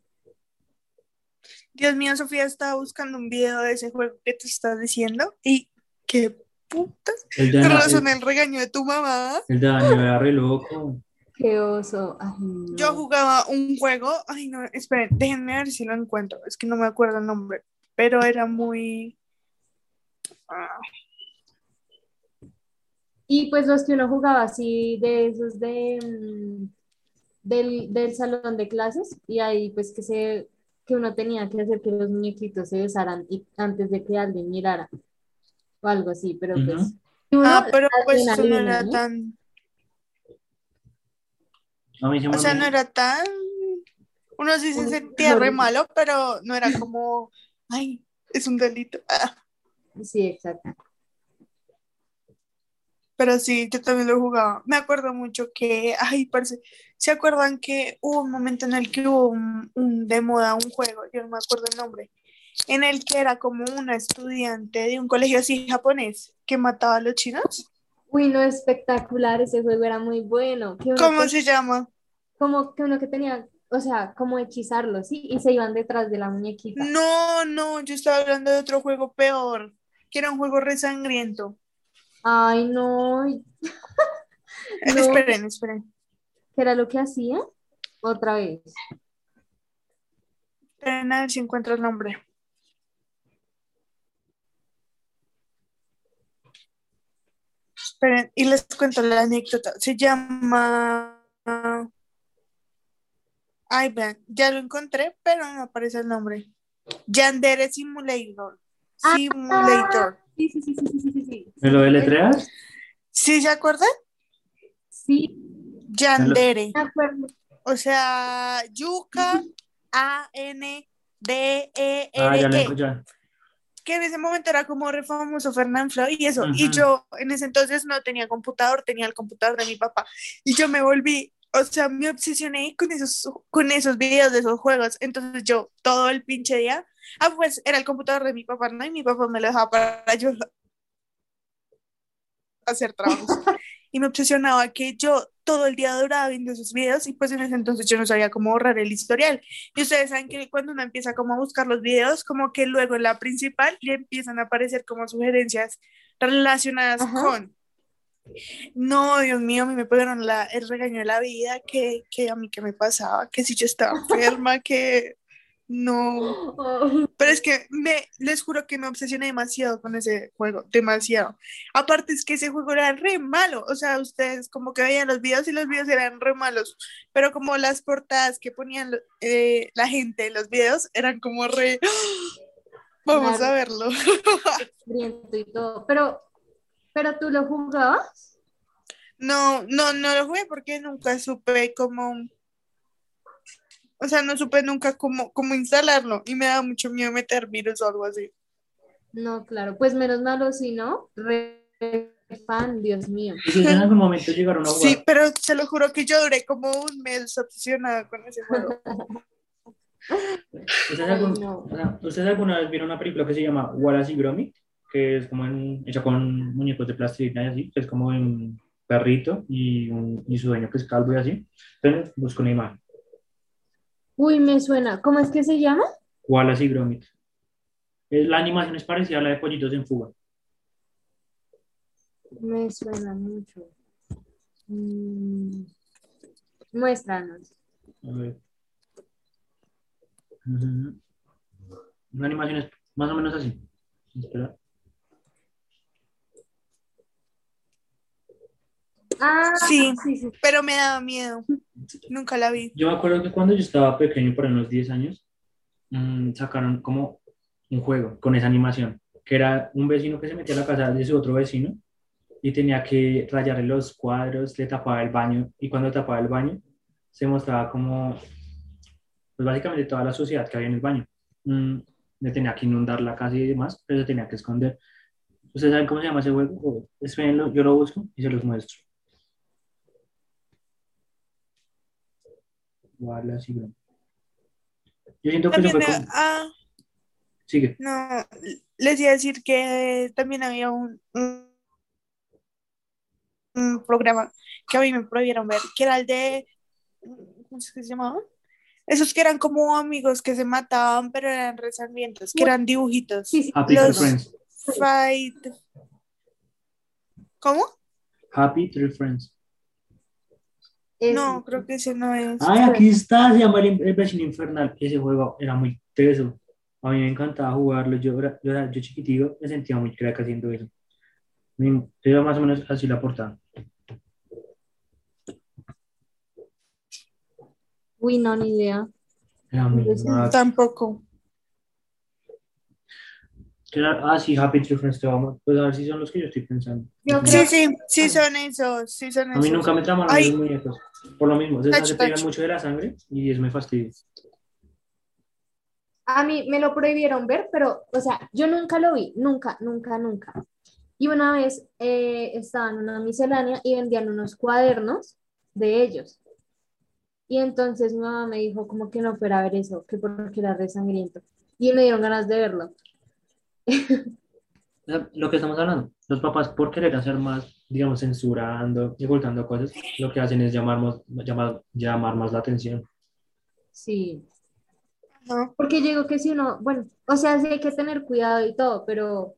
Dios mío, Sofía estaba buscando un video de ese juego que te estás diciendo y qué putas. El de, Con Ana- razón el, el regaño de tu mamá. el de era re loco. qué oso. Ay, no. Yo jugaba un juego, ay no, esperen, déjenme ver si lo encuentro, es que no me acuerdo el nombre, pero era muy... ah, Y pues los que uno jugaba así de esos de mm, del, del salón de clases y ahí pues que se que uno tenía que hacer que los muñequitos se besaran y, antes de que alguien mirara o algo así, pero pues uno, Ah, pero pues eso no era ¿no? tan... O sea, no era tan... Uno sí se Un sentía re malo, pero no era como, ay, es un delito. Ah, Sí, exacto. pero sí, yo también lo jugaba. Me acuerdo mucho que, ay, parece, ¿se acuerdan que hubo un momento en el que hubo un, un de moda, un juego, yo no me acuerdo el nombre, en el que era como una estudiante de un colegio así japonés que mataba a los chinos? Uy, no, espectacular, ese juego era muy bueno. ¿Cómo se llama? como que uno que tenía, o sea, como hechizarlo, ¿sí? Y se iban detrás de la muñequita. No, no, yo estaba hablando de otro juego peor, que era un juego re sangriento. Ay, no, No. Esperen, esperen. ¿qué era lo que hacía? Otra vez. Esperen a ver si encuentro el nombre. Esperen, y les cuento la anécdota. Se llama. Ay, vean, ya lo encontré, pero no aparece el nombre. Yandere Simulator. Ah. Simulator. Sí, sí, sí, sí, sí, sí, sí, sí. ¿Me lo deletreas? ¿Sí se acuerdan? Sí, Yandere. me acuerdo. O sea, Yuka A N D E Ah, ya lo R E. enco- ya. Que en ese momento era como re famoso Fernán Flo y eso. Y yo en ese entonces no tenía computador, tenía el computador de mi papá. Y yo me volví, o sea, me obsesioné con esos, con esos videos de esos juegos. Entonces yo todo el pinche día, ah, pues era el computador de mi papá, ¿no? Y mi papá me lo dejaba para yo hacer trabajos. y me obsesionaba que yo todo el día duraba viendo esos videos y pues en ese entonces yo no sabía cómo borrar el historial. Y ustedes saben que cuando uno empieza como a buscar los videos, como que luego en la principal le empiezan a aparecer como sugerencias relacionadas con no, Dios mío, a mí me pegaron la, el regaño de la vida, que, que a mí qué me pasaba, que si yo estaba enferma, que no. Pero es que me, les juro que me obsesioné demasiado con ese juego, demasiado. Aparte es que ese juego era re malo, o sea, ustedes como que veían los videos y los videos eran re malos, pero como las portadas que ponían eh, la gente en los videos eran como re... Vamos a verlo. y todo. Pero ¿Pero tú lo jugabas? No, no, no lo jugué porque nunca supe cómo, o sea, no supe nunca cómo, cómo instalarlo y me da mucho miedo meter virus o algo así. No, claro, pues menos malo si no, re fan, Dios mío. Y en algún momento llegaron a jugar. Sí, pero se lo juro que yo duré como un mes obsesionada con ese juego. ¿Ustedes, algún, ¿Ustedes alguna vez vieron una película que se llama Wallace y Gromit? que es como en, hecha con muñecos de plastilina y así, que es como un perrito y, un, y su dueño que es calvo y así. Entonces busco una imagen. Uy, me suena. ¿Cómo es que se llama? Wallace y Gromit. La animación es parecida a la de Pollitos en Fuga. Me suena mucho. Mm. Muéstranos. A ver. Una animación es más o menos así. Espera. Ah, sí, pero me daba miedo. Nunca la vi. Yo me acuerdo que cuando yo estaba pequeño, por unos 10 años, mm, sacaron como un juego con esa animación, que era un vecino que se metía a la casa de su otro vecino y tenía que rayarle los cuadros, le tapaba el baño y cuando tapaba el baño se mostraba como, pues básicamente toda la suciedad que había en el baño. Mm, le tenía que inundar la casa y demás, pero se tenía que esconder. ¿Ustedes saben cómo se llama ese juego? Espérenlo, yo lo busco y se los muestro. Wallace y Yo siento que también, eso fue como... ah, Sigue. no, les iba a decir que también había un, un, un programa que a mí me prohibieron ver, que era el de, ¿cómo es que se llamaba? Esos que eran como amigos que se mataban, pero eran resarmientos, que eran dibujitos. Happy Los Tree Friends. Fight. ¿Cómo? Happy Tree Friends. No, creo que ese no es. Ay, aquí está, se llama el, el vecino infernal. Ese juego era muy teso. A mí me encantaba jugarlo. Yo, era- yo, era- yo chiquitico me sentía muy crack haciendo eso. Me- Era más o menos así la portada. Uy, no, ni idea. Era muy. Tampoco. Ah, sí, Happy Tree Friends. te vamos- Pues a ver si son los que yo estoy pensando. Yo creo Sí, sí, sí son esos, sí son A mí esos. nunca me tramaron Ay. los muñecos. Por lo mismo, se, pegan mucho de la sangre y es muy fastidio. A mí me lo prohibieron ver, pero, o sea, yo nunca lo vi, nunca, nunca, nunca. Y una vez eh, estaba en una miscelánea y vendían unos cuadernos de ellos. Y entonces mi mamá me dijo como que no fuera a ver eso, que porque era re sangriento. Y me dieron ganas de verlo. Sea, Lo que estamos hablando, los papás por querer hacer más, digamos, censurando y ocultando cosas, lo que hacen es llamar más, llamar, llamar más la atención. Sí, Ajá. porque yo digo que si uno, bueno, o sea, sí hay que tener cuidado y todo, pero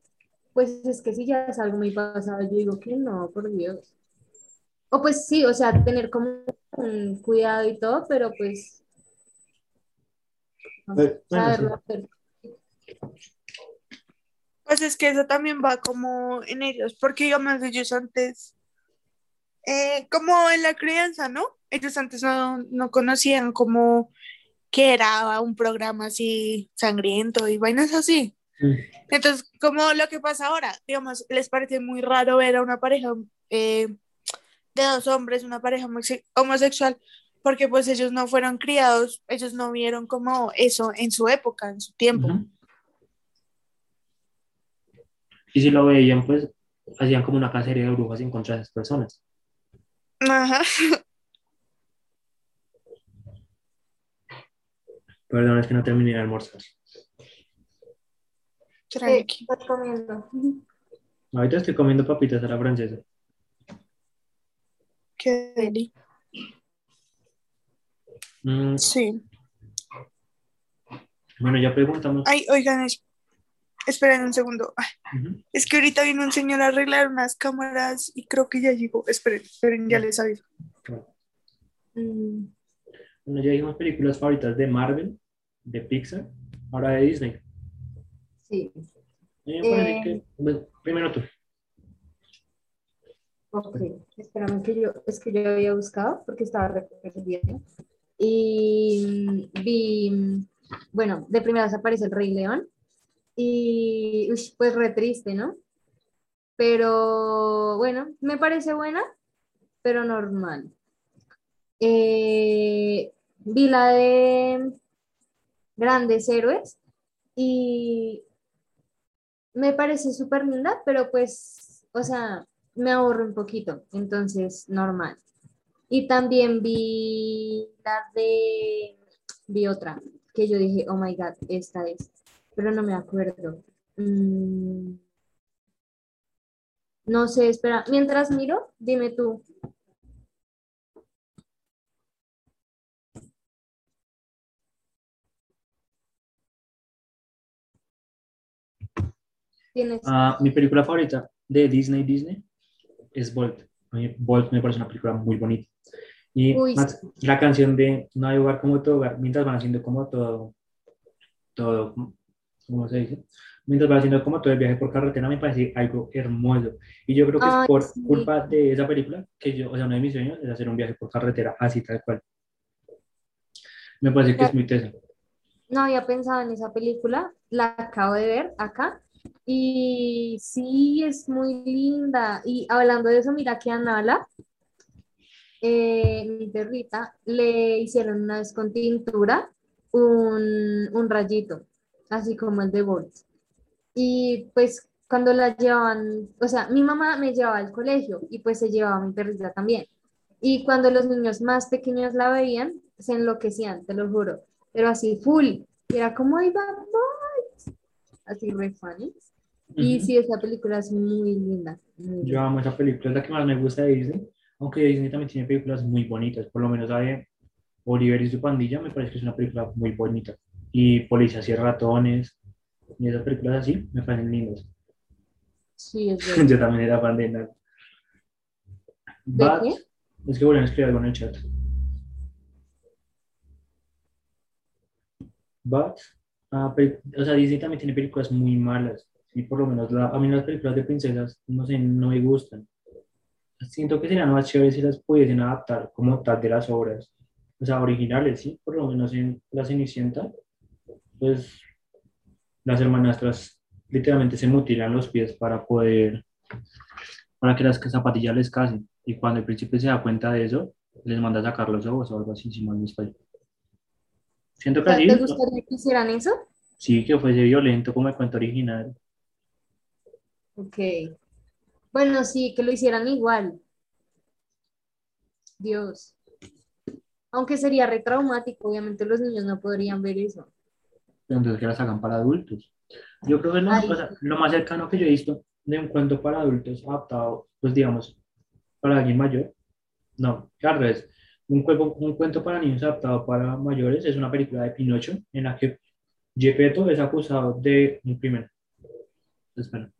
pues es que si ya es algo muy pasado, yo digo que no, por Dios. O pues sí, o sea, tener como un cuidado y todo, pero pues no Eh, bueno, saberlo sí. hacer. Pues es que eso también va como en ellos, porque digamos ellos antes, eh, como en la crianza, ¿no? Ellos antes no, no conocían como que era un programa así sangriento y vainas así. Mm. Entonces, como lo que pasa ahora, digamos, les parece muy raro ver a una pareja eh, de dos hombres, una pareja homose- homosexual, porque pues ellos no fueron criados, ellos no vieron como eso en su época, en su tiempo. Ujú. Y si lo veían, pues hacían como una cacería de brujas en contra de esas personas. Ajá. Perdón, es que no terminé de almorzar. Tranqui. Eh, Ahorita estoy comiendo papitas a la francesa. Qué deli. Mm. Sí. Bueno, ya preguntamos. Ay, oigan, es esperen un segundo. Ay, Ujú. Es que ahorita vino un señor a arreglar unas cámaras y creo que ya llegó. Esperen, esperen, ya les aviso. Mm, Bueno, ya dijimos películas favoritas de Marvel, de Pixar, ahora de Disney. sí, A mí me parece Eh. que- bueno, primero tú. ok. Espérame que yo, es que yo había buscado porque estaba repitiendo. Y mm, vi, mm, bueno, de primeras aparece el Rey León. Y pues re triste, ¿no? Pero bueno, me parece buena, pero normal. Eh, vi la de Grandes Héroes y me parece súper linda, pero pues, o sea, me ahorro un poquito, entonces normal. Y también vi la de, vi otra, que yo dije, oh my god, esta es, pero no me acuerdo. Mm, no sé, espera, mientras miro, dime tú. Ah, mi película favorita de Disney Disney es Bolt. Bolt me parece una película muy bonita. Y Uy, más la canción de No hay lugar como tu hogar, mientras van haciendo como todo, todo, ¿cómo se dice? Mientras van haciendo como todo el viaje por carretera, me parece algo hermoso. Y yo creo que Ay, es por sí. culpa de esa película que yo, o sea, uno de mis sueños es hacer un viaje por carretera así tal cual. Me parece que es muy tesa. No había pensado en esa película, la acabo de ver acá y sí es muy linda. Y hablando de eso, mira que a Nala, eh, mi perrita, le hicieron una vez con tintura un, un rayito, así como el de Bolt. Y pues cuando la llevaban, o sea, mi mamá me llevaba al colegio y pues se llevaba a mi perrita también. Y cuando los niños más pequeños la veían, se enloquecían, te lo juro pero así full. Y era como, ¡ay, vamos! Así re funny. Y Ujú. sí, esa película es muy linda. muy Yo amo esa película, es la que más me gusta de Disney. Aunque Disney también tiene películas muy bonitas, por lo menos la de Oliver y su pandilla me parece que es una película muy bonita. Y Policías y ratones, y esas películas así me parecen lindas. Sí, es verdad. Yo también era fan de Nat. ¿De But, qué? es que a escribir algo en el chat. But, pe- o sea, Disney también tiene películas muy malas. Y por lo menos la- a mí las películas de princesas, no sé, no me gustan. Siento que serían más chéveres si las pudiesen adaptar como tal de las obras. O sea, originales, sí, por lo menos en La Cenicienta, pues las hermanastras literalmente se mutilan los pies para poder, para que las zapatillas les casen. Y cuando el príncipe se da cuenta de eso, les manda a sacar los ojos o algo así, si mal no estoy. Siento que ¿Te así, te gustaría que hicieran eso? sí, que fuese violento como el cuento original. Ok. Bueno, sí, que lo hicieran igual. Dios. Aunque sería re traumático, obviamente los niños no podrían ver eso. Entonces que las hagan para adultos. Yo creo que lo, Ay. o sea, lo más cercano que yo he visto de un cuento para adultos adaptado, pues digamos, para alguien mayor, no, al revés. Un, cuento, un cuento para niños adaptado para mayores es una película de Pinocho en la que Gepetto es acusado de un crimen. Espera.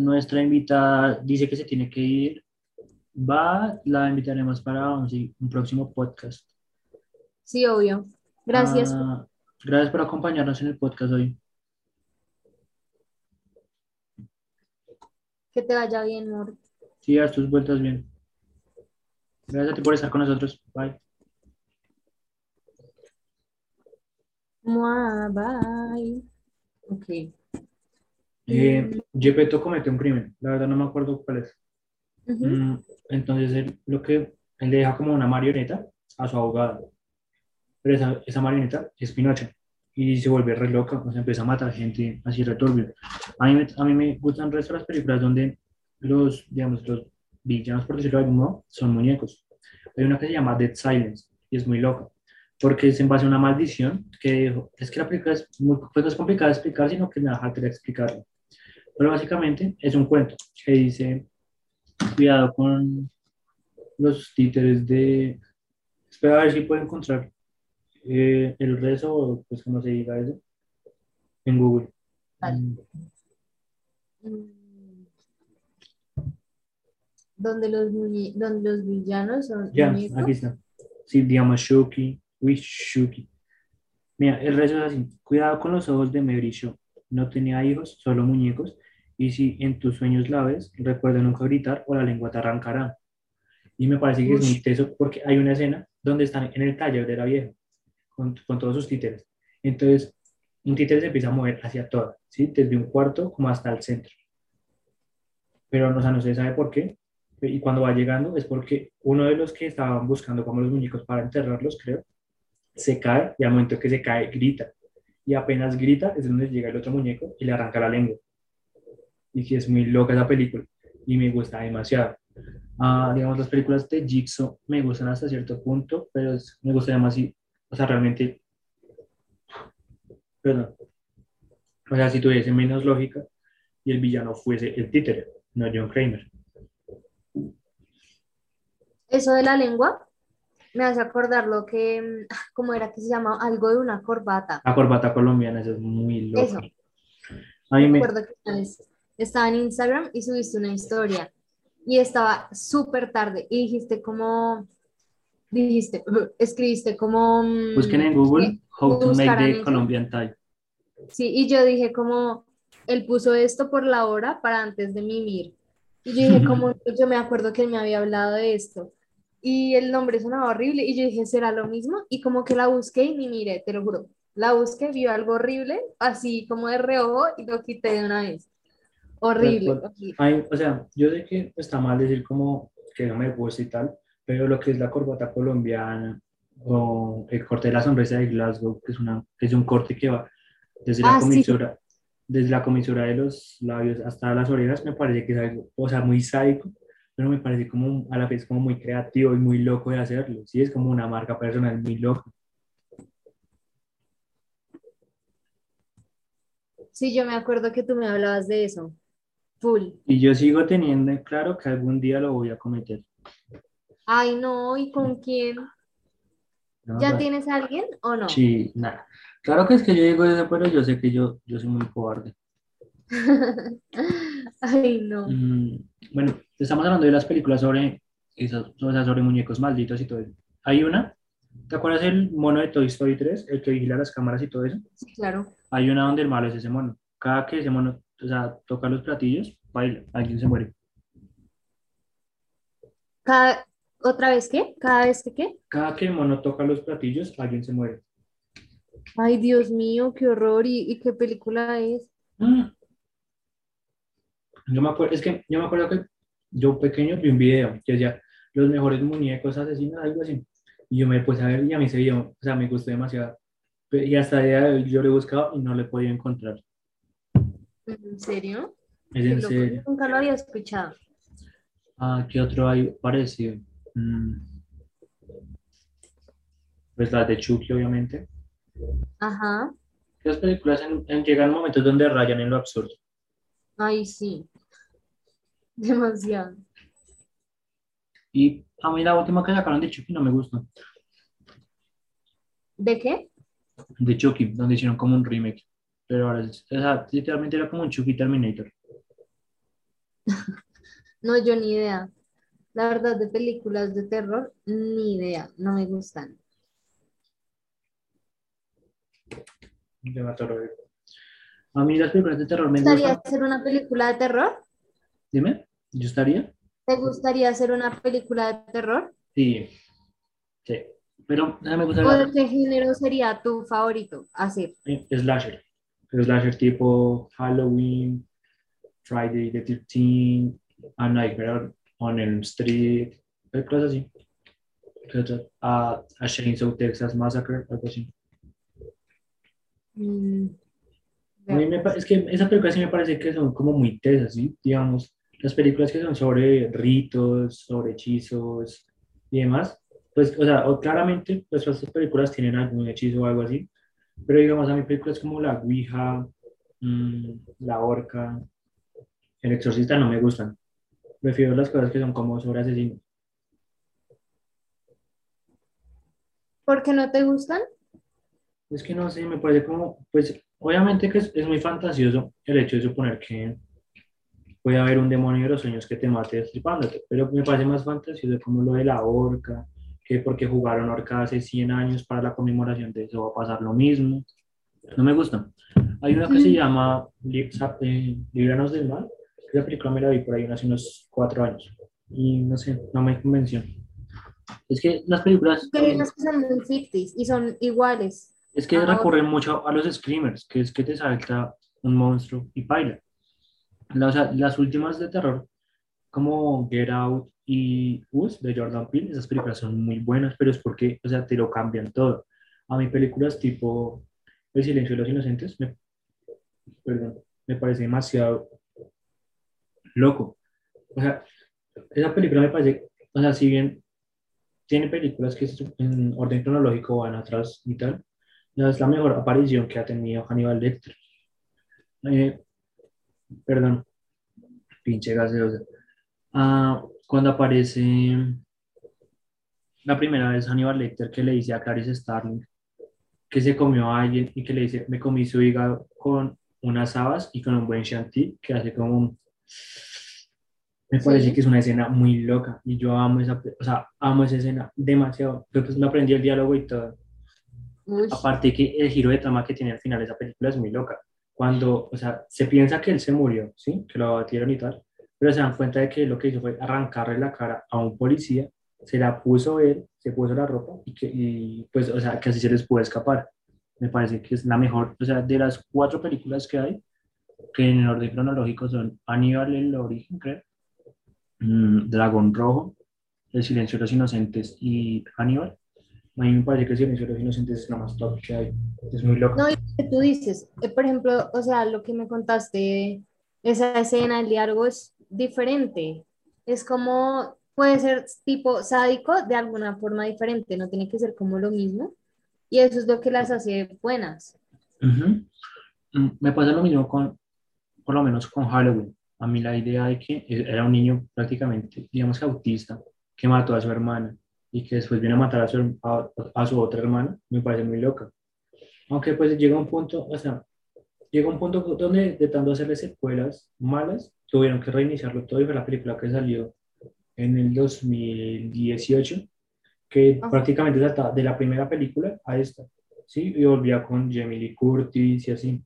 Nuestra invitada dice que se tiene que ir. Va, la invitaremos para un, próximo podcast. Sí, obvio. Gracias. Ah, gracias por acompañarnos en el podcast hoy. Que te vaya bien, amor. Sí, haz tus vueltas bien. Gracias a ti por estar con nosotros. Bye. Mua, bye. Ok. Eh, Gepetto comete un crimen. La verdad no me acuerdo cuál es. Ujú. Mm, entonces, él, lo que él le deja como una marioneta a su abogada. Pero esa, esa marioneta es Pinocho. y se vuelve re loca, sea, empieza a matar gente así returbio. A mí, a mí me gustan el resto de las películas donde los, digamos, los villanos, por decirlo de algún modo, son muñecos. Hay una que se llama Dead Silence y es muy loca, porque es en base a una maldición que es que la película es muy pues no es complicada de explicar, sino que me da de explicarlo. Pero básicamente es un cuento que dice, cuidado con los títeres de... Espera a ver si puedo encontrar eh, el rezo, o pues como se diga eso, en Google. Vale. Mm, Mm. Donde los, donde los villanos son Ya, muñecos. aquí está. Sí, digamos Shuki, Wishuki. Mira, el rezo es así. Cuidado con los ojos de Mebrisho. No tenía hijos, solo muñecos. Y si en tus sueños la ves, recuerda nunca gritar o la lengua te arrancará. Y me parece que es muy teso porque hay una escena donde están en el taller de la vieja con, con todos sus títeres. Entonces, un títere se empieza a mover hacia toda, ¿sí? Desde un cuarto como hasta el centro. Pero o sea, no se sabe por qué. Y cuando va llegando es porque uno de los que estaban buscando como los muñecos para enterrarlos, creo, se cae y al momento que se cae grita. Y apenas grita es donde llega el otro muñeco y le arranca la lengua. Y que es muy loca esa película y me gusta demasiado. Ah, digamos, las películas de Jigsaw me gustan hasta cierto punto, pero es- me gustaría más si, o sea, realmente, perdón, o sea, si tuviese menos lógica y el villano fuese el títere, no John Kramer. Eso de la lengua me hace acordar lo que, ¿cómo era que se llamaba? Algo de una corbata. La corbata colombiana, esa es muy loca. Eso. A mí me, Recuerdo que una vez estaba en Instagram y subiste una historia y estaba súper tarde y dijiste como, dijiste, escribiste como... mm, busquen en Google How to make the. Colombian tie. Sí, y yo dije como, él puso esto por la hora para antes de mimir. Y yo dije como, yo me acuerdo que él me había hablado de esto. Y el nombre sonaba horrible y yo dije, ¿será lo mismo? Y como que la busqué y ni miré, te lo juro. La busqué, vio algo horrible, así como de reojo y lo quité de una vez. Horrible. Pues, horrible. Ay, o sea, yo sé que está mal decir como que no me gusta y tal, pero lo que es la corbata colombiana o el corte de la sonrisa de Glasgow, que es, una, que es un corte que va desde la Ah, sí. comisura, desde la comisura de los labios hasta las orejas, me parece que es algo, o sea, muy sádico, pero me parece como a la vez como muy creativo y muy loco de hacerlo, sí, es como una marca personal muy loca. Sí, yo me acuerdo que tú me hablabas de eso. Full. Y yo sigo teniendo en claro que algún día lo voy a cometer. Ay, no, ¿y con quién? ¿no? ¿Ya tienes a alguien o no? Sí, nada. Claro que es que yo digo eso, pero yo sé que yo, yo soy muy cobarde. Ay, no. Mm, bueno, estamos hablando de las películas sobre, esas, sobre muñecos malditos y todo eso. Hay una, ¿te acuerdas el mono de Toy Story 3? El que vigila las cámaras y todo eso. Sí, claro. Hay una donde el malo es ese mono. Cada que ese mono, o sea, toca los platillos, baila, alguien se muere. Cada, ¿otra vez qué? ¿Cada vez que qué? Cada que el mono toca los platillos, alguien se muere. Ay, Dios mío, qué horror. ¿Y, y qué película es? Mm. Yo me acuerdo, es que yo me acuerdo que yo pequeño vi un video que decía los mejores muñecos asesinos, algo así. Y yo me puse a ver y a mí ese video, o sea, me gustó demasiado. Y hasta hoy yo lo he buscado y no lo he podido encontrar. ¿En serio? Es en serio. Nunca lo había escuchado. Ah, ¿qué otro hay parecido? Mm. Pues las de Chucky, obviamente. Ajá. Las películas en- en- llegan momentos donde rayan en lo absurdo. Ay, sí. Demasiado. Y a mí la última que sacaron de Chucky no me gustó. ¿De qué? De Chucky, donde hicieron como un remake. Pero ahora, o sea, literalmente era como un Chucky Terminator. No, yo ni idea. La verdad, de películas de terror, ni idea. No me gustan. A mí las películas de terror me ¿Te gustaría gustan. hacer una película de terror? Dime, ¿yo estaría? ¿Te gustaría hacer una película de terror? Sí. Sí. Pero me ¿O gustaría de qué género sería tu favorito hacer? eh, slasher. Slasher tipo Halloween, Friday the 13th, A Nightmare on Elm Street, películas así. A, a Chainsaw Texas Massacre, algo así. Mm, A mí me es que esas películas sí me parece que son como muy tesas, ¿sí? Digamos, las películas que son sobre ritos, sobre hechizos y demás, pues, o sea, o claramente, pues estas películas tienen algún hechizo o algo así, pero digamos, a mí películas como La Ouija, mm, La Horca, El Exorcista no me gustan. Prefiero las cosas que son como sobre asesinos. ¿Por qué no te gustan? Es que no sé, me parece como, pues, obviamente que es, es muy fantasioso el hecho de suponer que puede haber un demonio de los sueños que te mate destripándote, pero me parece más fantasioso como lo de la horca, que porque jugaron horca hace 100 años para la conmemoración de eso va a pasar lo mismo. No me gusta. Hay una que se Mm. llama Li- Sa- eh, del Mal. Esa película me la vi por ahí hace unos cuatro años y no sé, no me convenció. Es que las películas... Que hay unas que son muy ficticias y son iguales. Es que Ah, recurren mucho a los screamers, que es que te salta un monstruo y baila. La- o sea, las últimas de terror, como Get Out y Us de Jordan Peele, esas películas son muy buenas, pero es porque, o sea, te lo cambian todo. A mí películas tipo El silencio de los inocentes, me, perdón, me parece demasiado loco. O sea, esa película me parece, o sea, si bien tiene películas que en orden cronológico van atrás y tal, es la mejor aparición que ha tenido Hannibal Lecter. Eh, perdón, pinche gaseosa. Ah, cuando aparece la primera vez Hannibal Lecter que le dice a Clarice Starling que se comió a alguien y que le dice, me comí su hígado con unas habas y con un buen chantilly, que hace como un... Me parece Sí. que es una escena muy loca y yo amo esa, o sea, amo esa escena demasiado. Yo pues me aprendí el diálogo y todo. Uy, Aparte que el giro de trama que tiene al final esa película es muy loca. Cuando, o sea, se piensa que él se murió, ¿sí? Que lo abatieron y tal, pero se dan cuenta de que lo que hizo fue arrancarle la cara a un policía, se la puso él, se puso la ropa y, que, y pues, o sea, que así se les pudo escapar. Me parece que es la mejor, o sea, de las cuatro películas que hay, que en el orden cronológico son Aníbal el origen, creo, mm, Dragón Rojo, El silencio de los inocentes y Aníbal. A mí me parece que el silencio de los inocentes es la más top que hay. Es muy loco. No, y que tú dices, eh, por ejemplo, o sea, lo que me contaste, esa escena, el diálogo es diferente. Es como, puede ser tipo sádico de alguna forma diferente, no tiene que ser como lo mismo. Y eso es lo que las hace buenas. Ujú. Mm, Me pasa lo mismo con, por lo menos con Halloween. A mí la idea de que era un niño prácticamente, digamos que autista, que mató a su hermana y que después viene a matar a su, a, a su otra hermana, me parece muy loca. Aunque pues llega un punto, o sea, llega un punto donde de tanto hacerle secuelas malas, tuvieron que reiniciarlo todo y fue la película que salió en el 2018, que Ajá. prácticamente trataba de la primera película a esta, ¿sí? Y volvía con Jamie Lee Curtis y así.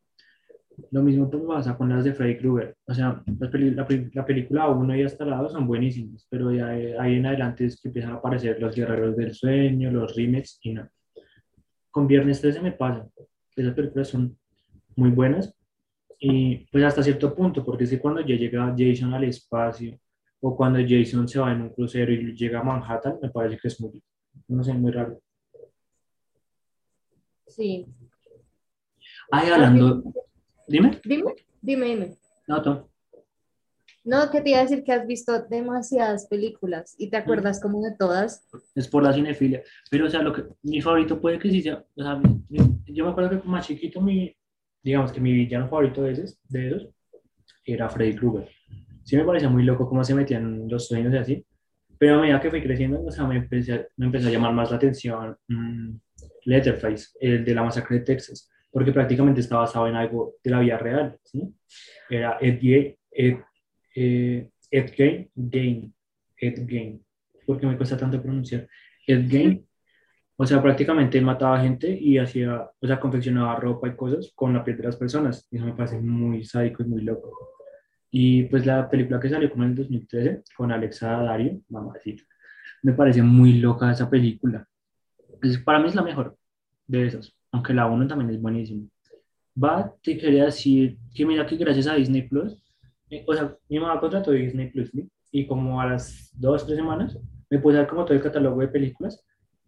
Lo mismo pues pasa con las de Freddy Krueger. O sea, la, la película 1 y hasta la 2 son buenísimas, pero ya ahí en adelante es que empiezan a aparecer los guerreros del sueño, los remakes y no. Con Viernes 13 me pasa. Esas películas son muy buenas y pues hasta cierto punto, porque es que cuando ya llega Jason al espacio o cuando Jason se va en un crucero y llega a Manhattan, me parece que es muy, no sé, muy raro. Sí. Ay, hablando, dime, Dime, dime, dime. no, Tom. No, que te iba a decir que has visto demasiadas películas y te acuerdas como de todas. es por la cinefilia. Pero, o sea, lo que, mi favorito puede que sí sea, o sea, yo me acuerdo que como más chiquito, mi, digamos que mi villano favorito de esos, de esos era Freddy Krueger. Sí me parecía muy loco cómo se metían los sueños y así, pero a medida que fui creciendo, o sea, me empecé, a- me empezó a llamar más la atención mm, Letterface, el de la masacre de Texas, porque prácticamente está basado en algo de la vida real, ¿sí? Era Ed, Ge- Ed, eh, Ed Gein, Gein, Ed Gein, porque me cuesta tanto pronunciar, Ed Gein, o sea, prácticamente él mataba gente y hacía, o sea, confeccionaba ropa y cosas con la piel de las personas, y eso me parece muy sádico y muy loco. Y pues la película que salió como en el 2013 con Alexa Dario, mamacita, me parece muy loca esa película. Es- para mí es la mejor de esas, aunque la 1 también es buenísima. Va, te quería decir que mira que gracias a Disney Plus, eh, o sea, mi mamá contrató Disney Plus, ¿sí? Y como a las dos, tres semanas, me puse a ver como todo el catálogo de películas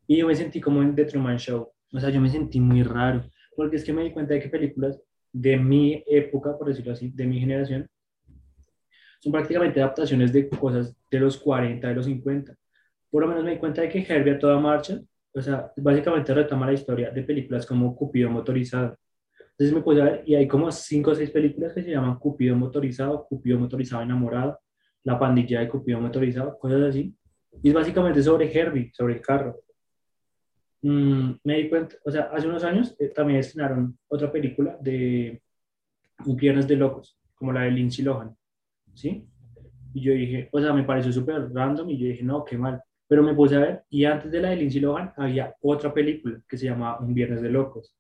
y yo me sentí como en The Truman Show. O sea, yo me sentí muy raro, porque es que me di cuenta de que películas de mi época, por decirlo así, de mi generación, son prácticamente adaptaciones de cosas de los 40, de los 50. Por lo menos me di cuenta de que Herbie a toda marcha, o sea, básicamente retoma la historia de películas como Cupido motorizado. Entonces me puse a ver y hay como cinco o seis películas que se llaman Cupido motorizado, Cupido motorizado enamorado, La pandilla de Cupido motorizado, cosas así. Y es básicamente sobre Herbie, sobre el carro. Mm, me di cuenta, o sea, hace unos años eh, también estrenaron otra película de Un Viernes de Locos, como la de Lindsay Lohan, ¿sí? Y yo dije, o sea, me pareció súper random y yo dije, no, qué mal. Pero me puse a ver y antes de la de Lindsay Lohan había otra película que se llama Un Viernes de Locos,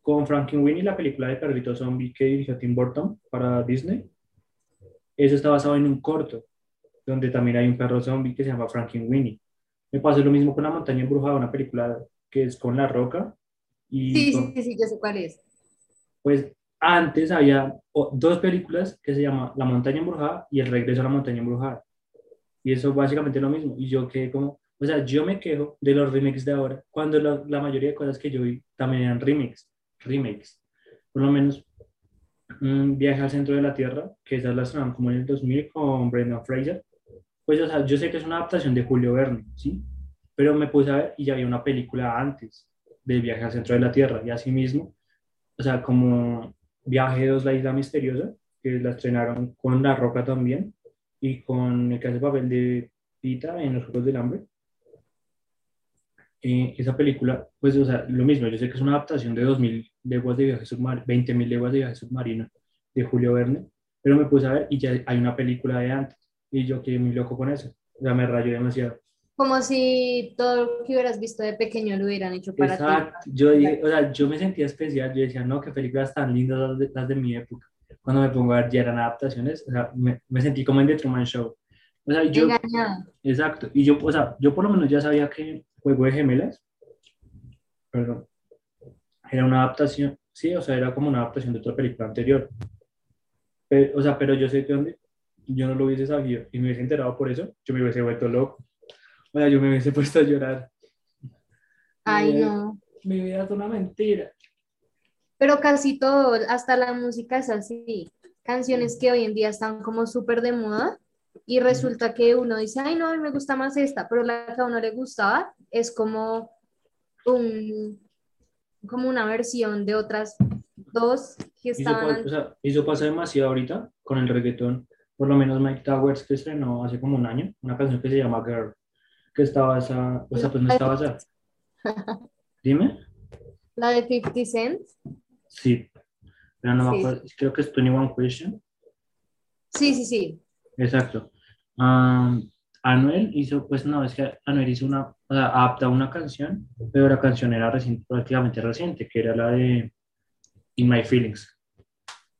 con Frankenweenie, la película de perrito zombie que dirigió Tim Burton para Disney. Eso está basado en un corto, donde también hay un perro zombie que se llama Frankenweenie. Me pasó lo mismo con La Montaña Embrujada, una película que es con La Roca. Y Sí, con- sí, sí, yo sé cuál es. pues antes había dos películas que se llaman La Montaña Embrujada y El Regreso a la Montaña Embrujada. Y eso básicamente es lo mismo. Y yo quedé como, o sea, yo me quejo de los remakes de ahora, cuando la, la mayoría de cosas que yo vi también eran remakes. remakes. Por lo menos, un Viaje al Centro de la Tierra, que esas las como en el 2000 con Brendan Fraser. Pues, o sea, yo sé que es una adaptación de Julio Verne, ¿sí? Pero me puse a ver y ya había una película antes del Viaje al Centro de la Tierra. Y así mismo, o sea, como Viaje 2, la isla misteriosa, que la estrenaron con La Roca también y con el que hace el papel de Pita en Los Juegos del Hambre. Eh, esa película, pues, o sea, lo mismo, yo sé que es una adaptación de 2.000 leguas de viaje submarino, 20.000 leguas de viaje submarino de Julio Verne, pero me puse a ver y ya hay una película de antes y yo quedé muy loco con eso, o sea, me rayó demasiado. Como si todo lo que hubieras visto de pequeño lo hubieran hecho para ti. Exacto, yo, dije, o sea, yo me sentía especial, yo decía, no, qué películas tan lindas las de, las de mi época. Cuando me pongo a ver ya eran adaptaciones, o sea, me, me sentí como en The Truman Show. O sea, yo, Engañada. exacto, y yo, o sea, yo por lo menos ya sabía que Juego de Gemelas, perdón, era una adaptación, sí, o sea, era como una adaptación de otra película anterior. Pero, o sea, pero yo sé que yo no lo hubiese sabido y me hubiese enterado por eso, yo me hubiese vuelto loco. O sea, yo me hubiese puesto a llorar. Ay, no. Mi vida es una mentira. Pero casi todo, hasta la música es así. Canciones que hoy en día están como súper de moda y resulta que uno dice, ay, no, a mí me gusta más esta, pero la que a uno le gustaba es como un, como una versión de otras dos que Eso, estaban pa- o sea, eso pasa demasiado ahorita con el reggaetón. Por lo menos Mike Towers que estrenó hace como un año, una canción que se llama Girl, que estaba esa, o sea, pues no estaba esa. Dime. la de 50 Cent. Sí. Pero no me Sí. acuerdo, creo que es 21 Question. Sí, sí, sí. Exacto. Anuel hizo, pues no, es que Anuel hizo una, o sea, adaptó una canción, pero la canción era reciente, prácticamente reciente, que era la de In My Feelings.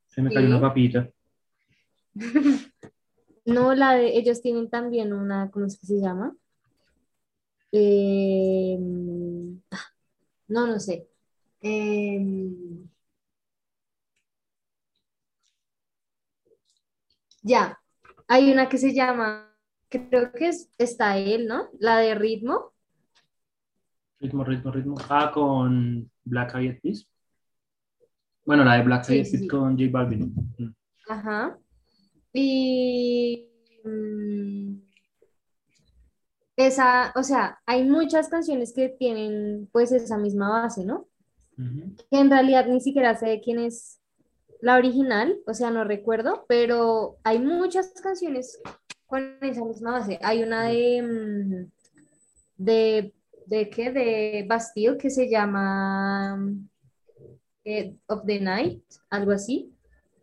Se me cayó una papita. No, la de ellos tienen también una, ¿cómo es que se llama? Eh, ah, no, no sé. Eh, ya, hay una que se llama, creo que es, está él, ¿no? La de ritmo. Ritmo, ritmo, ritmo. Ah, con Black Eyed Peas. Bueno, la de Black Eyed sí. con J Balvin. Mm. Ajá. Y mm, esa, o sea, hay muchas canciones que tienen pues esa misma base, ¿no? Que en realidad ni siquiera sé quién es la original, o sea, no recuerdo, pero hay muchas canciones con esa misma base. Hay una de, mm, de, de qué, de Bastille que se llama mm, eh, Of the Night, algo así.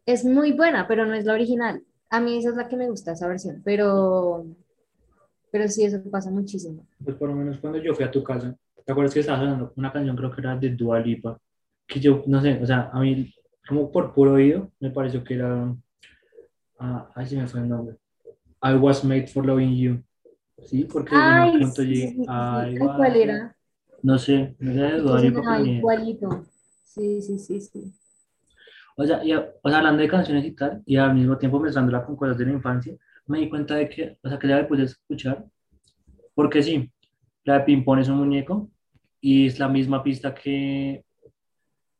Es muy buena, pero no es la original. A mí esa es la que me gusta, esa versión, pero, pero sí, eso pasa muchísimo. Pues por lo menos cuando yo fui a tu casa, ¿te acuerdas que estabas sonando una canción, creo que era de Dua Lipa? Que yo, no sé, o sea, a mí, como por puro oído, me pareció que era. Ah, ay, se me fue el nombre. I was made for loving you. Sí, porque en Ay, un punto sí, llegué. sí, Ay, ¿Cuál era? No sé, no sé de Dua Lipa, igualito. Sí, sí, sí, sí. O sea, y, o sea, hablando de canciones y tal, y al mismo tiempo mezclándola con cosas de la infancia, me di cuenta de que, o sea, que ya me puse a escuchar, porque sí, la de Pimpón es un muñeco, y es la misma pista que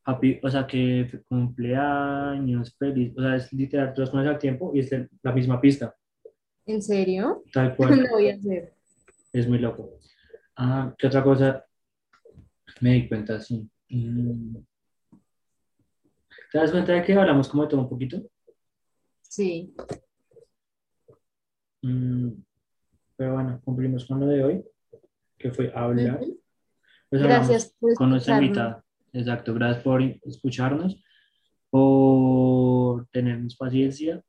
happy, o sea, que cumpleaños feliz, o sea, es literal, tú las pones al tiempo y es la misma pista, ¿En serio? tal cual, Lo voy a hacer. es muy loco. Ah, ¿qué otra cosa me di cuenta? Sí. Mm. ¿Te das cuenta de que hablamos como de todo un poquito? Sí. Mm, pero bueno, cumplimos con lo de hoy, que fue hablar. Pues Gracias por con nuestra invitada. Exacto, gracias por escucharnos, por tenernos paciencia.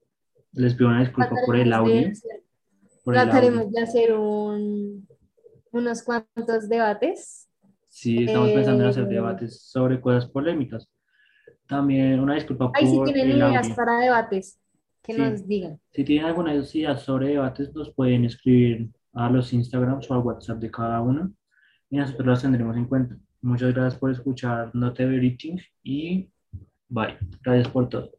Les pido una disculpa por el de audio. el Trataremos audio. de hacer un, unos cuantos debates. Sí, estamos pensando en hacer Eh, debates sobre cosas polémicas. También una disculpa Ahí si por tienen el ideas audio. para debates, que Sí. nos digan. Si tienen alguna idea sobre debates, nos pueden escribir a los Instagrams o al WhatsApp de cada uno y nosotros las tendremos en cuenta. Muchas gracias por escuchar No Te Everything y bye. Gracias por todo.